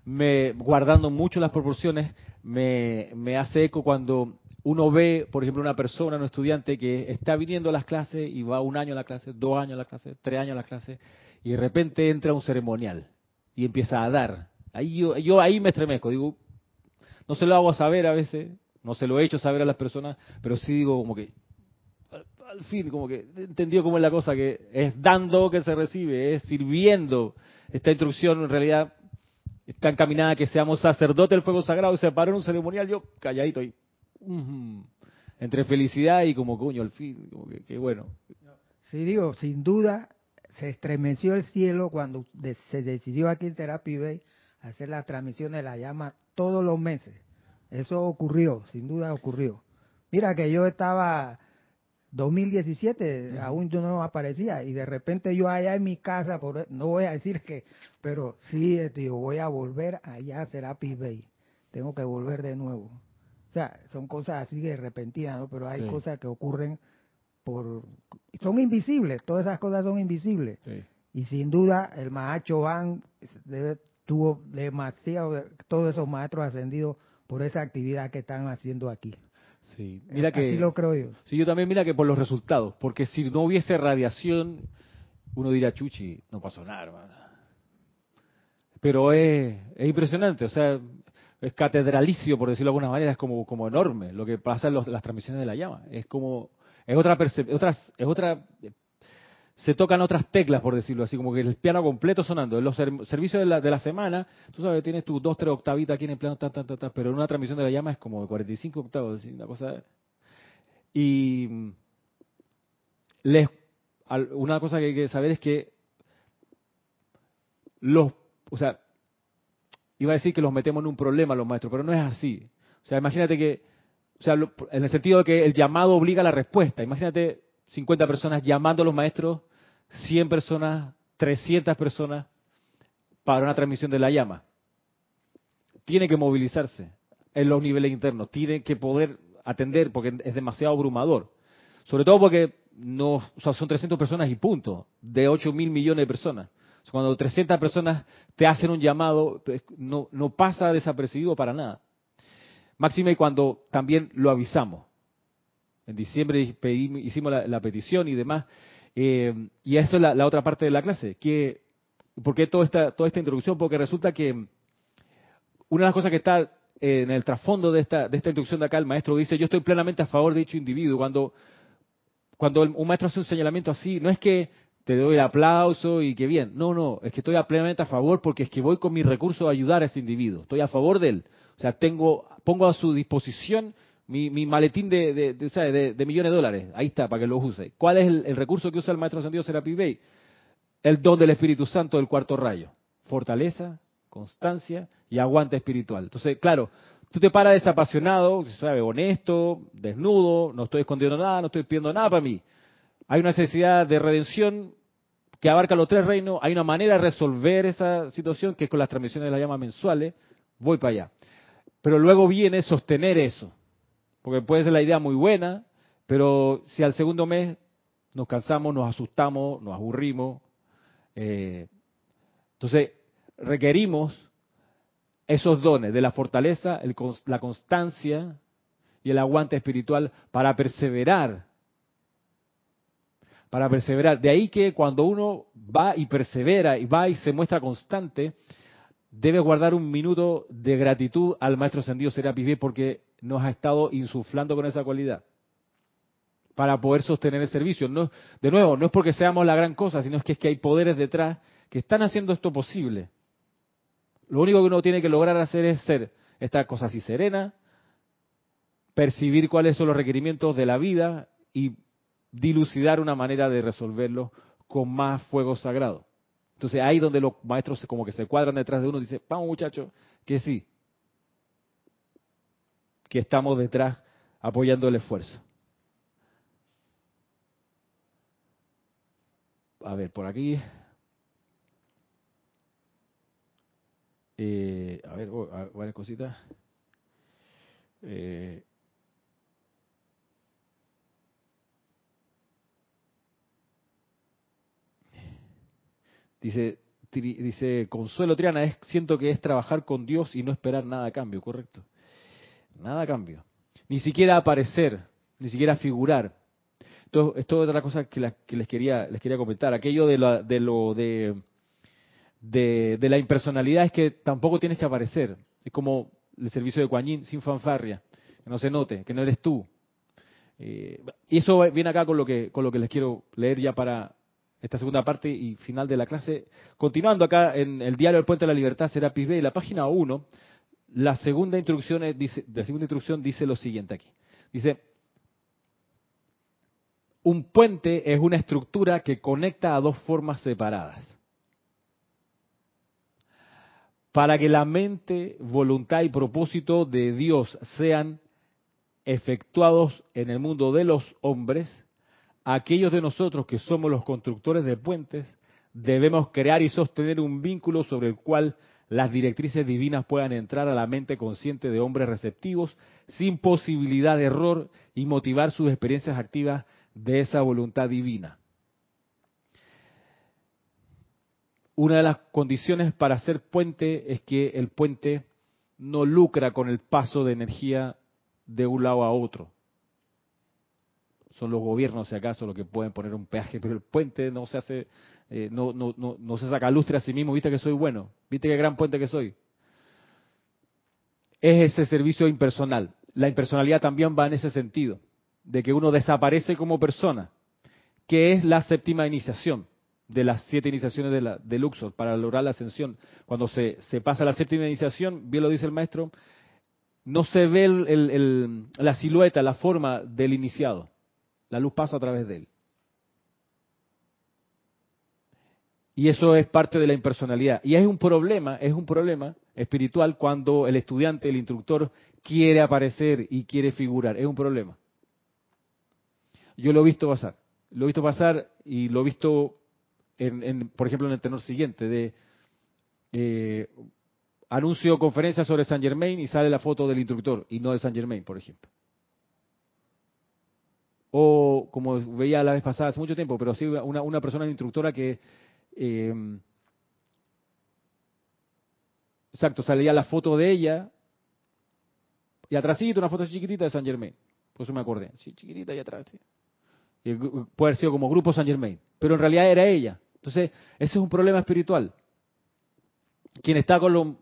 me, guardando mucho las proporciones, me, hace eco cuando uno ve, por ejemplo, una persona, un estudiante que está viniendo a las clases y va un año a la clase, dos años a la clase, tres años a la clase, y de repente entra un ceremonial y empieza a dar. Ahí yo, yo ahí me estremezco, digo, no se lo hago saber a veces, no se lo he hecho saber a las personas, pero sí digo como que, al fin, como que entendió cómo es la cosa, que es dando que se recibe, es sirviendo. Esta instrucción en realidad está encaminada a que seamos sacerdotes del fuego sagrado y se paró en un ceremonial, yo calladito y entre felicidad y como coño al fin, como que, bueno.
Sí, digo, sin duda se estremeció el cielo cuando se decidió aquí en Therapy Bay hacer la transmisión de la llama todos los meses. Eso ocurrió, sin duda ocurrió. Mira que yo estaba 2017, aún yo no aparecía y de repente yo allá en mi casa, por, no voy a decir que, pero sí, tío, voy a volver allá a Serapi Bay. Tengo que volver de nuevo. O sea, son cosas así de repentinas, ¿no? Pero hay cosas que ocurren por... Son invisibles, todas esas cosas son invisibles. Y sin duda el Mahacho Van tuvo demasiado, todos esos maestros ascendidos por esa actividad que están haciendo aquí.
Sí, mira que.
Así lo creo yo.
Sí, yo también mira que por los resultados, porque si no hubiese radiación, uno diría, chuchi, no pasó nada, hermano. Pero es, es impresionante, o sea, es catedralicio, por decirlo de alguna manera, es como, como enorme lo que pasa en las transmisiones de la llama. Es como, es otra, otra, es otra se tocan otras teclas, por decirlo así, como que el piano completo sonando. En los servicios de la, de la semana, tú sabes, tienes tus dos, tres octavitas aquí en el plano, pero en una transmisión de la llama es como de 45 octavos, una cosa... Y les, una cosa que hay que saber es que los, o sea, iba a decir que los metemos en un problema los maestros, pero no es así. O sea, imagínate que, o sea, en el sentido de que el llamado obliga a la respuesta. Imagínate 50 personas llamando a los maestros, 100 personas, 300 personas para una transmisión de la llama. Tiene que movilizarse en los niveles internos, tiene que poder atender porque es demasiado abrumador. Sobre todo porque no, son 300 personas y punto, de 8 mil millones de personas. Cuando 300 personas te hacen un llamado, no, no pasa desapercibido para nada. Máxime cuando también lo avisamos. En diciembre hicimos la, petición y demás. Eh, y eso es la, otra parte de la clase. Que, ¿Por qué toda esta, toda esta introducción? Porque resulta que una de las cosas que está en el trasfondo de esta, de esta introducción de acá, el maestro dice, yo estoy plenamente a favor de dicho individuo. Cuando, un maestro hace un señalamiento así, no es que te doy el aplauso y que bien, no, no, es que estoy plenamente a favor porque es que voy con mi recurso a ayudar a ese individuo, estoy a favor de él. O sea, tengo, pongo a su disposición mi, maletín de, de, millones de dólares, ahí está, para que lo use. ¿Cuál es el, recurso que usa el maestro ascendido Serapi Bey? El don del Espíritu Santo del cuarto rayo. Fortaleza, constancia y aguante espiritual. Entonces, claro, tú te paras desapasionado, ¿sabe? honesto, desnudo, no estoy escondiendo nada, no estoy pidiendo nada para mí. Hay una necesidad de redención que abarca los tres reinos, hay una manera de resolver esa situación que es con las transmisiones de la llama mensuales, voy para allá. Pero luego viene sostener eso. Porque puede ser la idea muy buena, pero si al segundo mes nos cansamos, nos asustamos, nos aburrimos, eh, entonces requerimos esos dones de la fortaleza, la constancia y el aguante espiritual para perseverar. Para perseverar. De ahí que cuando uno va y persevera y va y se muestra constante, debe guardar un minuto de gratitud al Maestro Ascendido Serapis porque nos ha estado insuflando con esa cualidad para poder sostener el servicio. No, de nuevo, no es porque seamos la gran cosa, sino es que es que hay poderes detrás que están haciendo esto posible. Lo único que uno tiene que lograr hacer es ser esta cosa así serena, percibir cuáles son los requerimientos de la vida y dilucidar una manera de resolverlo con más fuego sagrado. Entonces ahí donde los maestros como que se cuadran detrás de uno y dicen, vamos muchachos, que sí, que estamos detrás apoyando el esfuerzo. A ver, por aquí. Eh, a ver, oh, varias cositas. Eh, dice, dice Consuelo Triana, es, siento que es trabajar con Dios y no esperar nada a cambio, ¿correcto? Nada a cambio. Ni siquiera aparecer, ni siquiera figurar. Esto, es otra cosa que, les quería les quería comentar. Aquello de, de lo de, de, la impersonalidad es que tampoco tienes que aparecer. Es como el servicio de Kuan sin fanfarria, que no se note, que no eres tú. Eh, y eso viene acá con lo que con lo que les quiero leer ya para esta segunda parte y final de la clase. Continuando acá en el diario El Puente de la Libertad, será B, la página 1, la segunda instrucción dice, la segunda instrucción dice lo siguiente aquí. Dice, un puente es una estructura que conecta a dos formas separadas. Para que la mente, voluntad y propósito de Dios sean efectuados en el mundo de los hombres, aquellos de nosotros que somos los constructores de puentes, debemos crear y sostener un vínculo sobre el cual las directrices divinas puedan entrar a la mente consciente de hombres receptivos sin posibilidad de error y motivar sus experiencias activas de esa voluntad divina. Una de las condiciones para ser puente es que el puente no lucra con el paso de energía de un lado a otro son los gobiernos, si acaso, los que pueden poner un peaje, *laughs* pero el puente no se hace, eh, no, no, no, no se saca lustre a sí mismo, viste que soy bueno, viste qué gran puente que soy. Es ese servicio impersonal. La impersonalidad también va en ese sentido, de que uno desaparece como persona, que es la séptima iniciación de las siete iniciaciones de, la, de Luxor para lograr la ascensión. Cuando se, se pasa la séptima iniciación, bien lo dice el maestro, no se ve el, la silueta, la forma del iniciado la luz pasa a través de él. Y eso es parte de la impersonalidad. Y es un problema, es un problema espiritual cuando el estudiante, el instructor, quiere aparecer y quiere figurar. Es un problema. Yo lo he visto pasar. Lo he visto pasar y lo he visto, en, por ejemplo, en el tenor siguiente, de eh, anuncio conferencia sobre San Germain y sale la foto del instructor y no de San Germain, por ejemplo o como veía la vez pasada hace mucho tiempo, pero sí una, una persona instructora que, eh, exacto, salía la foto de ella y atrásito una foto chiquitita de San Germain, por eso me acordé, sí, chiquitita y atrás. puede haber sido como grupo San Germain, pero en realidad era ella. Entonces, ese es un problema espiritual. Quien está con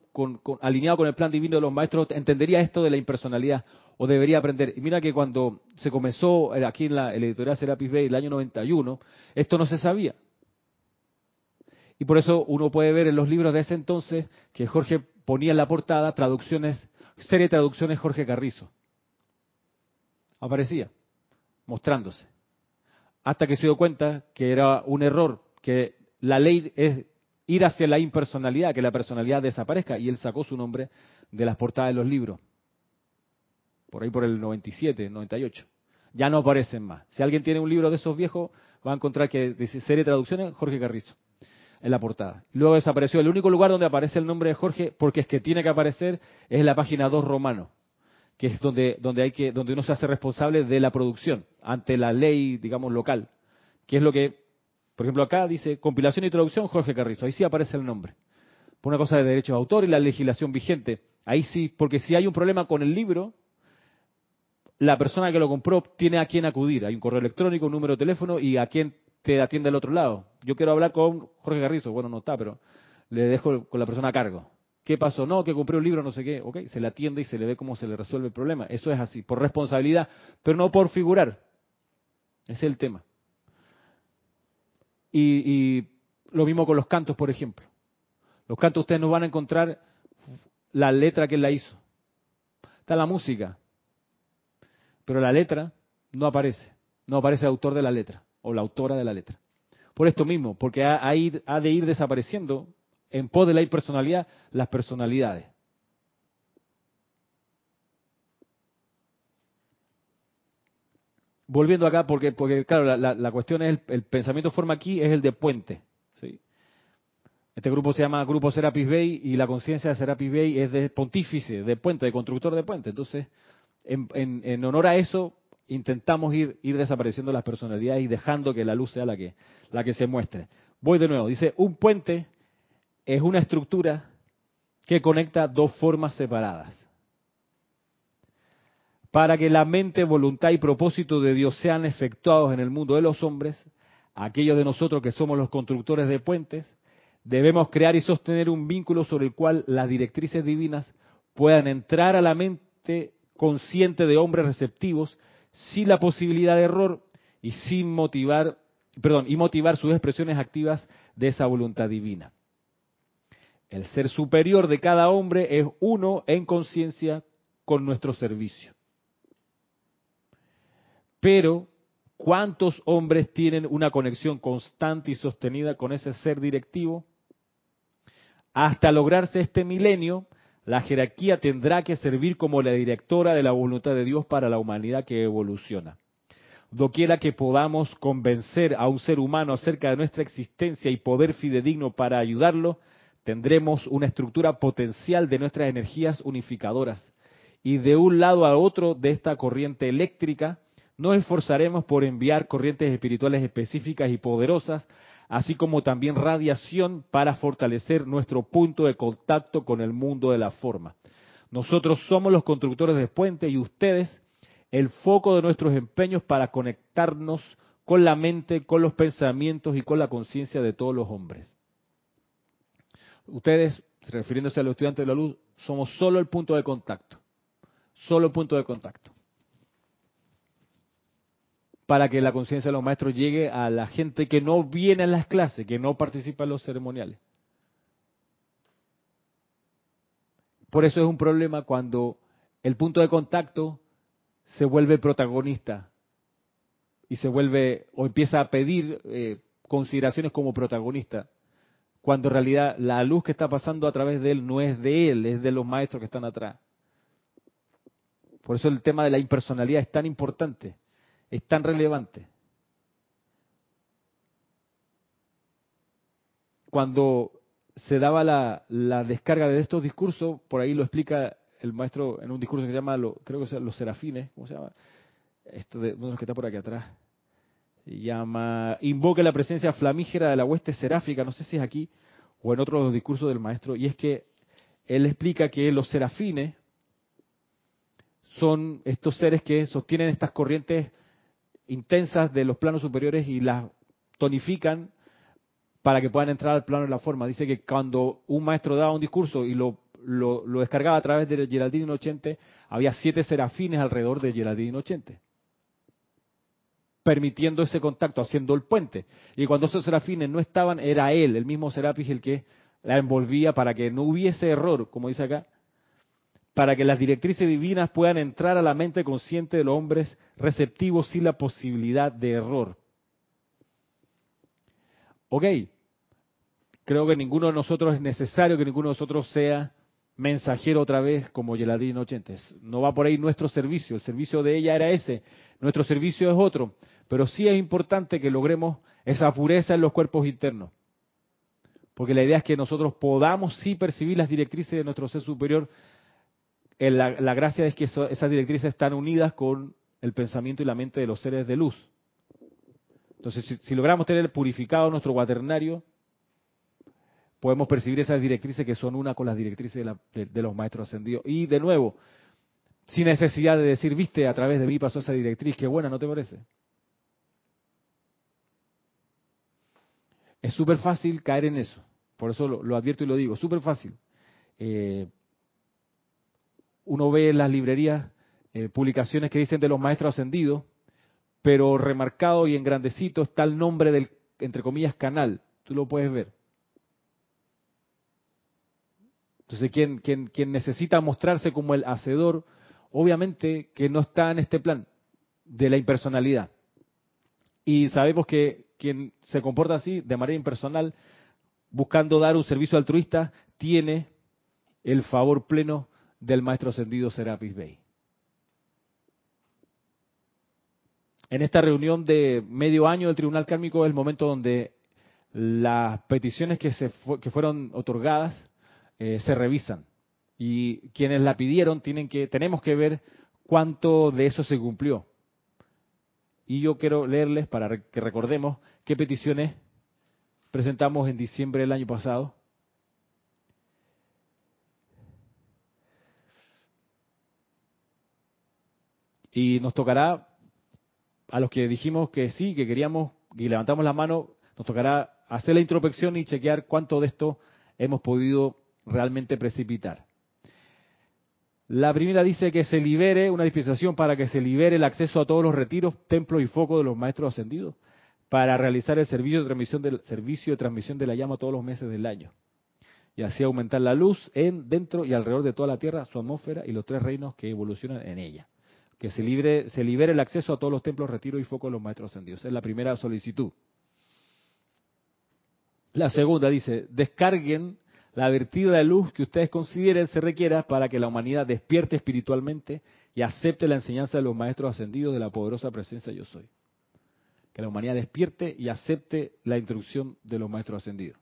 alineado con el plan divino de los maestros entendería esto de la impersonalidad o debería aprender. Y mira que cuando se comenzó eh, aquí en la, editorial Serapis Bay, el año 91, esto no se sabía. Y por eso uno puede ver en los libros de ese entonces que Jorge ponía en la portada traducciones, serie de traducciones Jorge Carrizo. Aparecía, mostrándose. Hasta que se dio cuenta que era un error, que la ley es ir hacia la impersonalidad, que la personalidad desaparezca, y él sacó su nombre de las portadas de los libros por ahí por el 97, 98. Ya no aparecen más. Si alguien tiene un libro de esos viejos, va a encontrar que dice serie de traducciones Jorge Carrizo en la portada. Luego desapareció. El único lugar donde aparece el nombre de Jorge, porque es que tiene que aparecer, es en la página 2 romano, que es donde, donde, hay que, donde uno se hace responsable de la producción ante la ley, digamos, local. Que es lo que, por ejemplo, acá dice compilación y traducción Jorge Carrizo. Ahí sí aparece el nombre. Por una cosa de derechos de autor y la legislación vigente. Ahí sí, porque si hay un problema con el libro, la persona que lo compró tiene a quién acudir. Hay un correo electrónico, un número de teléfono y a quién te atiende al otro lado. Yo quiero hablar con Jorge Garrizo. Bueno, no está, pero le dejo con la persona a cargo. ¿Qué pasó? No, que compré un libro, no sé qué. Ok, se le atiende y se le ve cómo se le resuelve el problema. Eso es así, por responsabilidad, pero no por figurar. Ese es el tema. Y, y lo mismo con los cantos, por ejemplo. Los cantos ustedes no van a encontrar la letra que él la hizo. Está la música, pero la letra no aparece, no aparece el autor de la letra o la autora de la letra. Por esto mismo, porque ha, ha de ir desapareciendo en pos de la impersonalidad las personalidades. Volviendo acá, porque, porque claro, la, cuestión es, el, pensamiento forma aquí es el de puente. ¿sí? Este grupo se llama Grupo Serapis Bay y la conciencia de Serapis Bay es de pontífice, de puente, de constructor de puente. Entonces, en, honor a eso, intentamos ir, desapareciendo las personalidades y dejando que la luz sea la que, la que se muestre. Voy de nuevo, dice, un puente es una estructura que conecta dos formas separadas. Para que la mente, voluntad y propósito de Dios sean efectuados en el mundo de los hombres, aquellos de nosotros que somos los constructores de puentes, debemos crear y sostener un vínculo sobre el cual las directrices divinas puedan entrar a la mente consciente de hombres receptivos sin la posibilidad de error y sin motivar, perdón, y motivar sus expresiones activas de esa voluntad divina. El ser superior de cada hombre es uno en conciencia con nuestro servicio. Pero, ¿cuántos hombres tienen una conexión constante y sostenida con ese ser directivo? Hasta lograrse este milenio, la jerarquía tendrá que servir como la directora de la voluntad de Dios para la humanidad que evoluciona. Doquiera que podamos convencer a un ser humano acerca de nuestra existencia y poder fidedigno para ayudarlo, tendremos una estructura potencial de nuestras energías unificadoras. Y de un lado a otro de esta corriente eléctrica, nos esforzaremos por enviar corrientes espirituales específicas y poderosas, así como también radiación para fortalecer nuestro punto de contacto con el mundo de la forma. Nosotros somos los constructores de puentes y ustedes el foco de nuestros empeños para conectarnos con la mente, con los pensamientos y con la conciencia de todos los hombres. Ustedes, refiriéndose a los estudiantes de la luz, somos solo el punto de contacto. Solo el punto de contacto. Para que la conciencia de los maestros llegue a la gente que no viene a las clases, que no participa en los ceremoniales. Por eso es un problema cuando el punto de contacto se vuelve protagonista y se vuelve o empieza a pedir eh, consideraciones como protagonista cuando en realidad la luz que está pasando a través de él no es de él, es de los maestros que están atrás. Por eso el tema de la impersonalidad es tan importante, es tan relevante. Cuando se daba la, descarga de estos discursos, por ahí lo explica el maestro en un discurso que se llama, creo que es los serafines, ¿cómo se llama? Esto de uno de los que está por aquí atrás. Se llama Invoque la presencia flamígera de la hueste seráfica, no sé si es aquí o en otros discursos del maestro, y es que él explica que los serafines son estos seres que sostienen estas corrientes intensas de los planos superiores y las tonifican para que puedan entrar al plano de la forma. Dice que cuando un maestro daba un discurso y lo, lo, descargaba a través de Geraldine Inocente, había siete serafines alrededor de Geraldine Inocente permitiendo ese contacto, haciendo el puente. Y cuando esos serafines no estaban, era él, el mismo serapis, el que la envolvía para que no hubiese error, como dice acá, para que las directrices divinas puedan entrar a la mente consciente de los hombres receptivos sin la posibilidad de error. Ok, creo que ninguno de nosotros es necesario que ninguno de nosotros sea mensajero otra vez como Yeladín Ochentes. No va por ahí nuestro servicio, el servicio de ella era ese, nuestro servicio es otro. Pero sí es importante que logremos esa pureza en los cuerpos internos. Porque la idea es que nosotros podamos sí percibir las directrices de nuestro ser superior. Eh, la, gracia es que esas directrices están unidas con el pensamiento y la mente de los seres de luz. Entonces, si, logramos tener purificado nuestro cuaternario, podemos percibir esas directrices que son una con las directrices de, de, los maestros ascendidos. Y de nuevo, sin necesidad de decir, viste, a través de mí pasó esa directriz, qué buena, ¿no te parece? Es súper fácil caer en eso. Por eso lo, advierto y lo digo. Súper fácil. Eh, uno ve en las librerías eh, publicaciones que dicen de los maestros ascendidos, pero remarcado y engrandecito está el nombre del, entre comillas, canal. Tú lo puedes ver. Entonces, quien, quien, quien necesita mostrarse como el hacedor, obviamente que no está en este plan de la impersonalidad. Y sabemos que quien se comporta así de manera impersonal, buscando dar un servicio altruista, tiene el favor pleno del maestro ascendido Serapis Bey. En esta reunión de medio año del Tribunal Kármico es el momento donde las peticiones que, se que fueron otorgadas eh, se revisan y quienes la pidieron tienen que tenemos que ver cuánto de eso se cumplió. Y yo quiero leerles para que recordemos qué peticiones presentamos en diciembre del año pasado. Y nos tocará, a los que dijimos que sí, que queríamos, y levantamos la mano, nos tocará hacer la introspección y chequear cuánto de esto hemos podido realmente precipitar. La primera dice que se libere una dispensación para que se libere el acceso a todos los retiros, templos y focos de los maestros ascendidos para realizar el servicio de transmisión del servicio de transmisión de la llama todos los meses del año y así aumentar la luz en dentro y alrededor de toda la Tierra, su atmósfera y los tres reinos que evolucionan en ella. Que se libre se libere el acceso a todos los templos, retiros y focos de los maestros ascendidos. es la primera solicitud. La segunda dice, descarguen la vertida de luz que ustedes consideren se requiera para que la humanidad despierte espiritualmente y acepte la enseñanza de los maestros ascendidos de la poderosa presencia yo soy. Que la humanidad despierte y acepte la instrucción de los maestros ascendidos.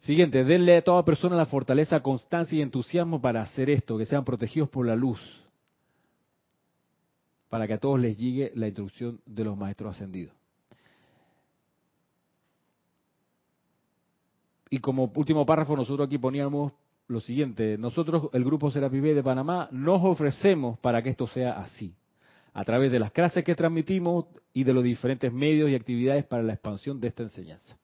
Siguiente, denle a toda persona la fortaleza, constancia y entusiasmo para hacer esto, que sean protegidos por la luz, para que a todos les llegue la instrucción de los maestros ascendidos. Y como último párrafo, nosotros aquí poníamos lo siguiente, nosotros, el grupo Serapi B de Panamá, nos ofrecemos para que esto sea así, a través de las clases que transmitimos y de los diferentes medios y actividades para la expansión de esta enseñanza.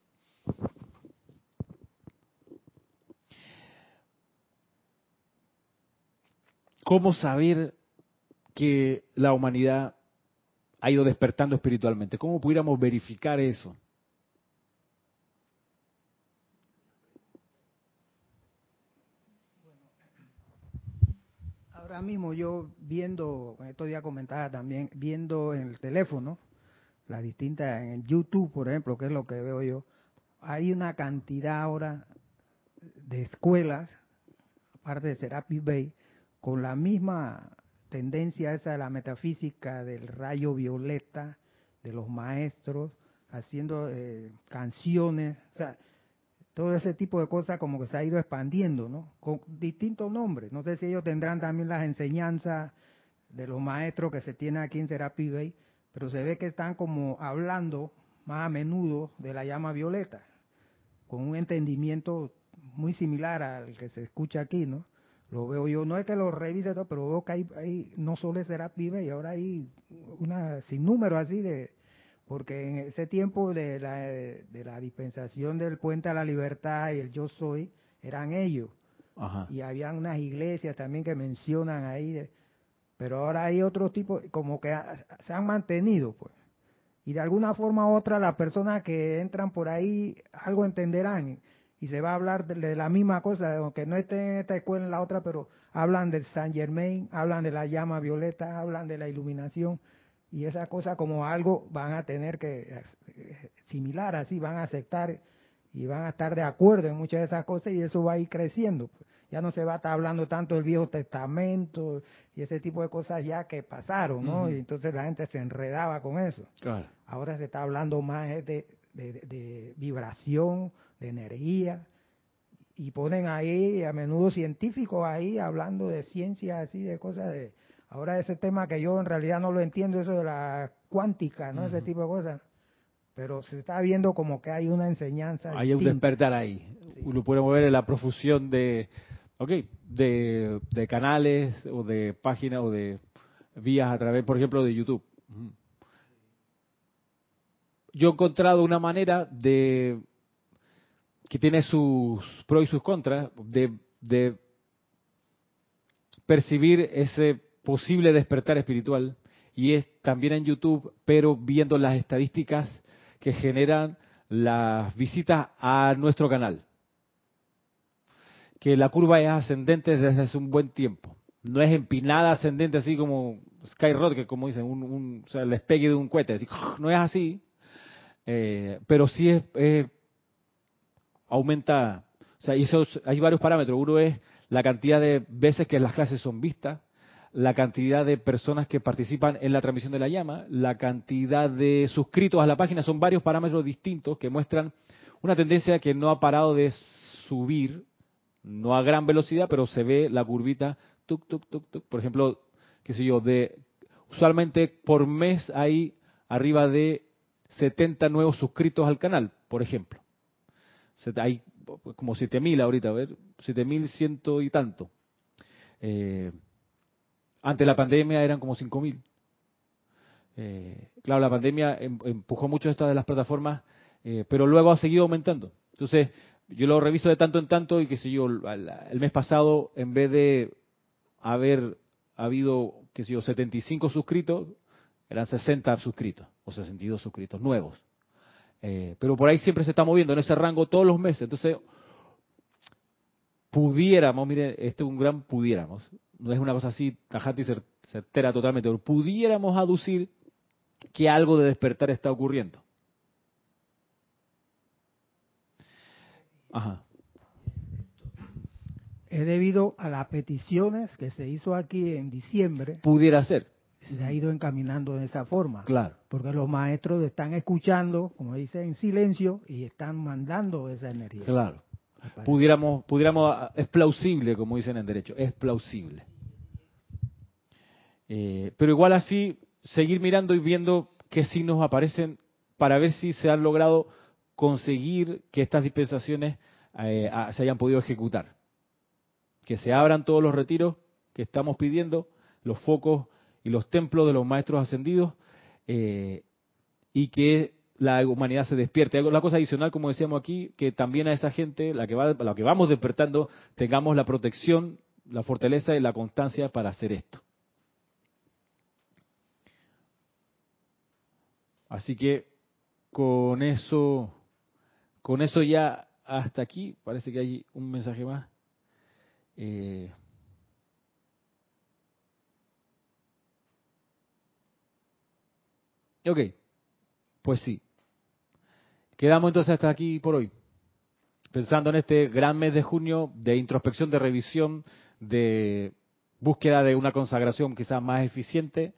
¿Cómo saber que la humanidad ha ido despertando espiritualmente? ¿Cómo pudiéramos verificar eso?
Ahora mismo yo viendo, estos días comentaba también, viendo en el teléfono, las distintas, en YouTube, por ejemplo, que es lo que veo yo, hay una cantidad ahora de escuelas, aparte de Serapi Bay, con la misma tendencia esa de la metafísica del rayo violeta, de los maestros, haciendo eh, canciones, o sea, todo ese tipo de cosas como que se ha ido expandiendo, ¿no? Con distintos nombres. No sé si ellos tendrán también las enseñanzas de los maestros que se tienen aquí en Serapi Bay, pero se ve que están como hablando más a menudo de la llama violeta, con un entendimiento muy similar al que se escucha aquí, ¿no? Lo veo yo, no es que lo revise todo, pero veo que hay, no solo es Serapi Bay, ahora hay una sin número así de, porque en ese tiempo de la, de la dispensación del puente a la libertad y el yo soy, eran ellos. Y habían unas iglesias también que mencionan ahí, pero ahora hay otros tipos, como que se han mantenido, pues. Y de alguna forma u otra las personas que entran por ahí algo entenderán y se va a hablar de, la misma cosa, aunque no estén en esta escuela en la otra, pero hablan del Saint Germain, hablan de la llama violeta, hablan de la iluminación, y esa cosa como algo van a tener que eh, similar así, van a aceptar y van a estar de acuerdo en muchas de esas cosas y eso va a ir creciendo. Ya no se va a estar hablando tanto del Viejo Testamento y ese tipo de cosas ya que pasaron, ¿no? Y entonces la gente se enredaba con eso. Ahora se está hablando más de, de vibración, de energía, y ponen ahí a menudo científicos ahí hablando de ciencia así, de cosas de Ahora ese tema que yo en realidad no lo entiendo, eso de la cuántica, ¿no? Ese tipo de cosas. Pero se está viendo como que hay una enseñanza.
Hay un despertar ahí. Uno puede mover en la profusión de, ok, de, de canales o de páginas o de vías a través, por ejemplo, de YouTube. Yo he encontrado una manera de que tiene sus pros y sus contras de, percibir ese posible despertar espiritual y es también en YouTube, pero viendo las estadísticas que generan las visitas a nuestro canal. Que la curva es ascendente desde hace un buen tiempo. No es empinada ascendente así como Skyrod, que como dicen, un, sea, el despegue de un cohete. No es así, eh, pero sí es, aumenta. O sea, hay varios parámetros. Uno es la cantidad de veces que las clases son vistas, la cantidad de personas que participan en la transmisión de la llama, la cantidad de suscritos a la página, son varios parámetros distintos que muestran una tendencia que no ha parado de subir, no a gran velocidad, pero se ve la curvita, tuk, tuk, tuk, tuk. por ejemplo, qué sé yo, de usualmente por mes hay arriba de 70 nuevos suscritos al canal, por ejemplo. Hay como 7000 ahorita, a ver, 7100 y tanto. Eh, antes de la pandemia eran como 5000. Eh, claro, la pandemia em, empujó mucho esta de las plataformas, eh, pero luego ha seguido aumentando. Entonces, yo lo reviso de tanto en tanto y que sé yo, el mes pasado, en vez de haber habido, qué sé yo, 75 suscritos, eran 60 suscritos o 62 suscritos nuevos. Eh, pero por ahí siempre se está moviendo en ese rango todos los meses. Entonces, pudiéramos, mire, este es un gran pudiéramos, no es una cosa así tajante y certera totalmente, pero pudiéramos aducir que algo de despertar está ocurriendo.
Ajá. Es debido a las peticiones que se hizo aquí en diciembre.
Pudiera ser.
Se ha ido encaminando de esa forma.
Claro.
Porque los maestros están escuchando, como dicen, en silencio y están mandando esa energía.
Claro. Pudiéramos, pudiéramos, es plausible, como dicen en derecho, es plausible. Eh, pero igual así, seguir mirando y viendo qué signos aparecen para ver si se han logrado conseguir que estas dispensaciones eh, se hayan podido ejecutar. Que se abran todos los retiros que estamos pidiendo, los focos y los templos de los maestros ascendidos, eh, y que la humanidad se despierte. La cosa adicional, como decíamos aquí, que también a esa gente, la que, va, la que vamos despertando, tengamos la protección, la fortaleza y la constancia para hacer esto. Así que con eso, con eso ya hasta aquí, parece que hay un mensaje más. Eh, ok, pues sí. Quedamos entonces hasta aquí por hoy. Pensando en este gran mes de junio de introspección, de revisión, de búsqueda de una consagración quizás más eficiente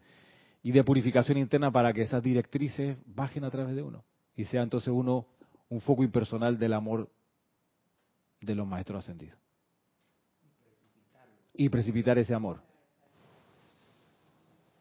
y de purificación interna para que esas directrices bajen a través de uno y sea entonces uno un foco impersonal del amor de los maestros ascendidos. Y precipitar ese amor.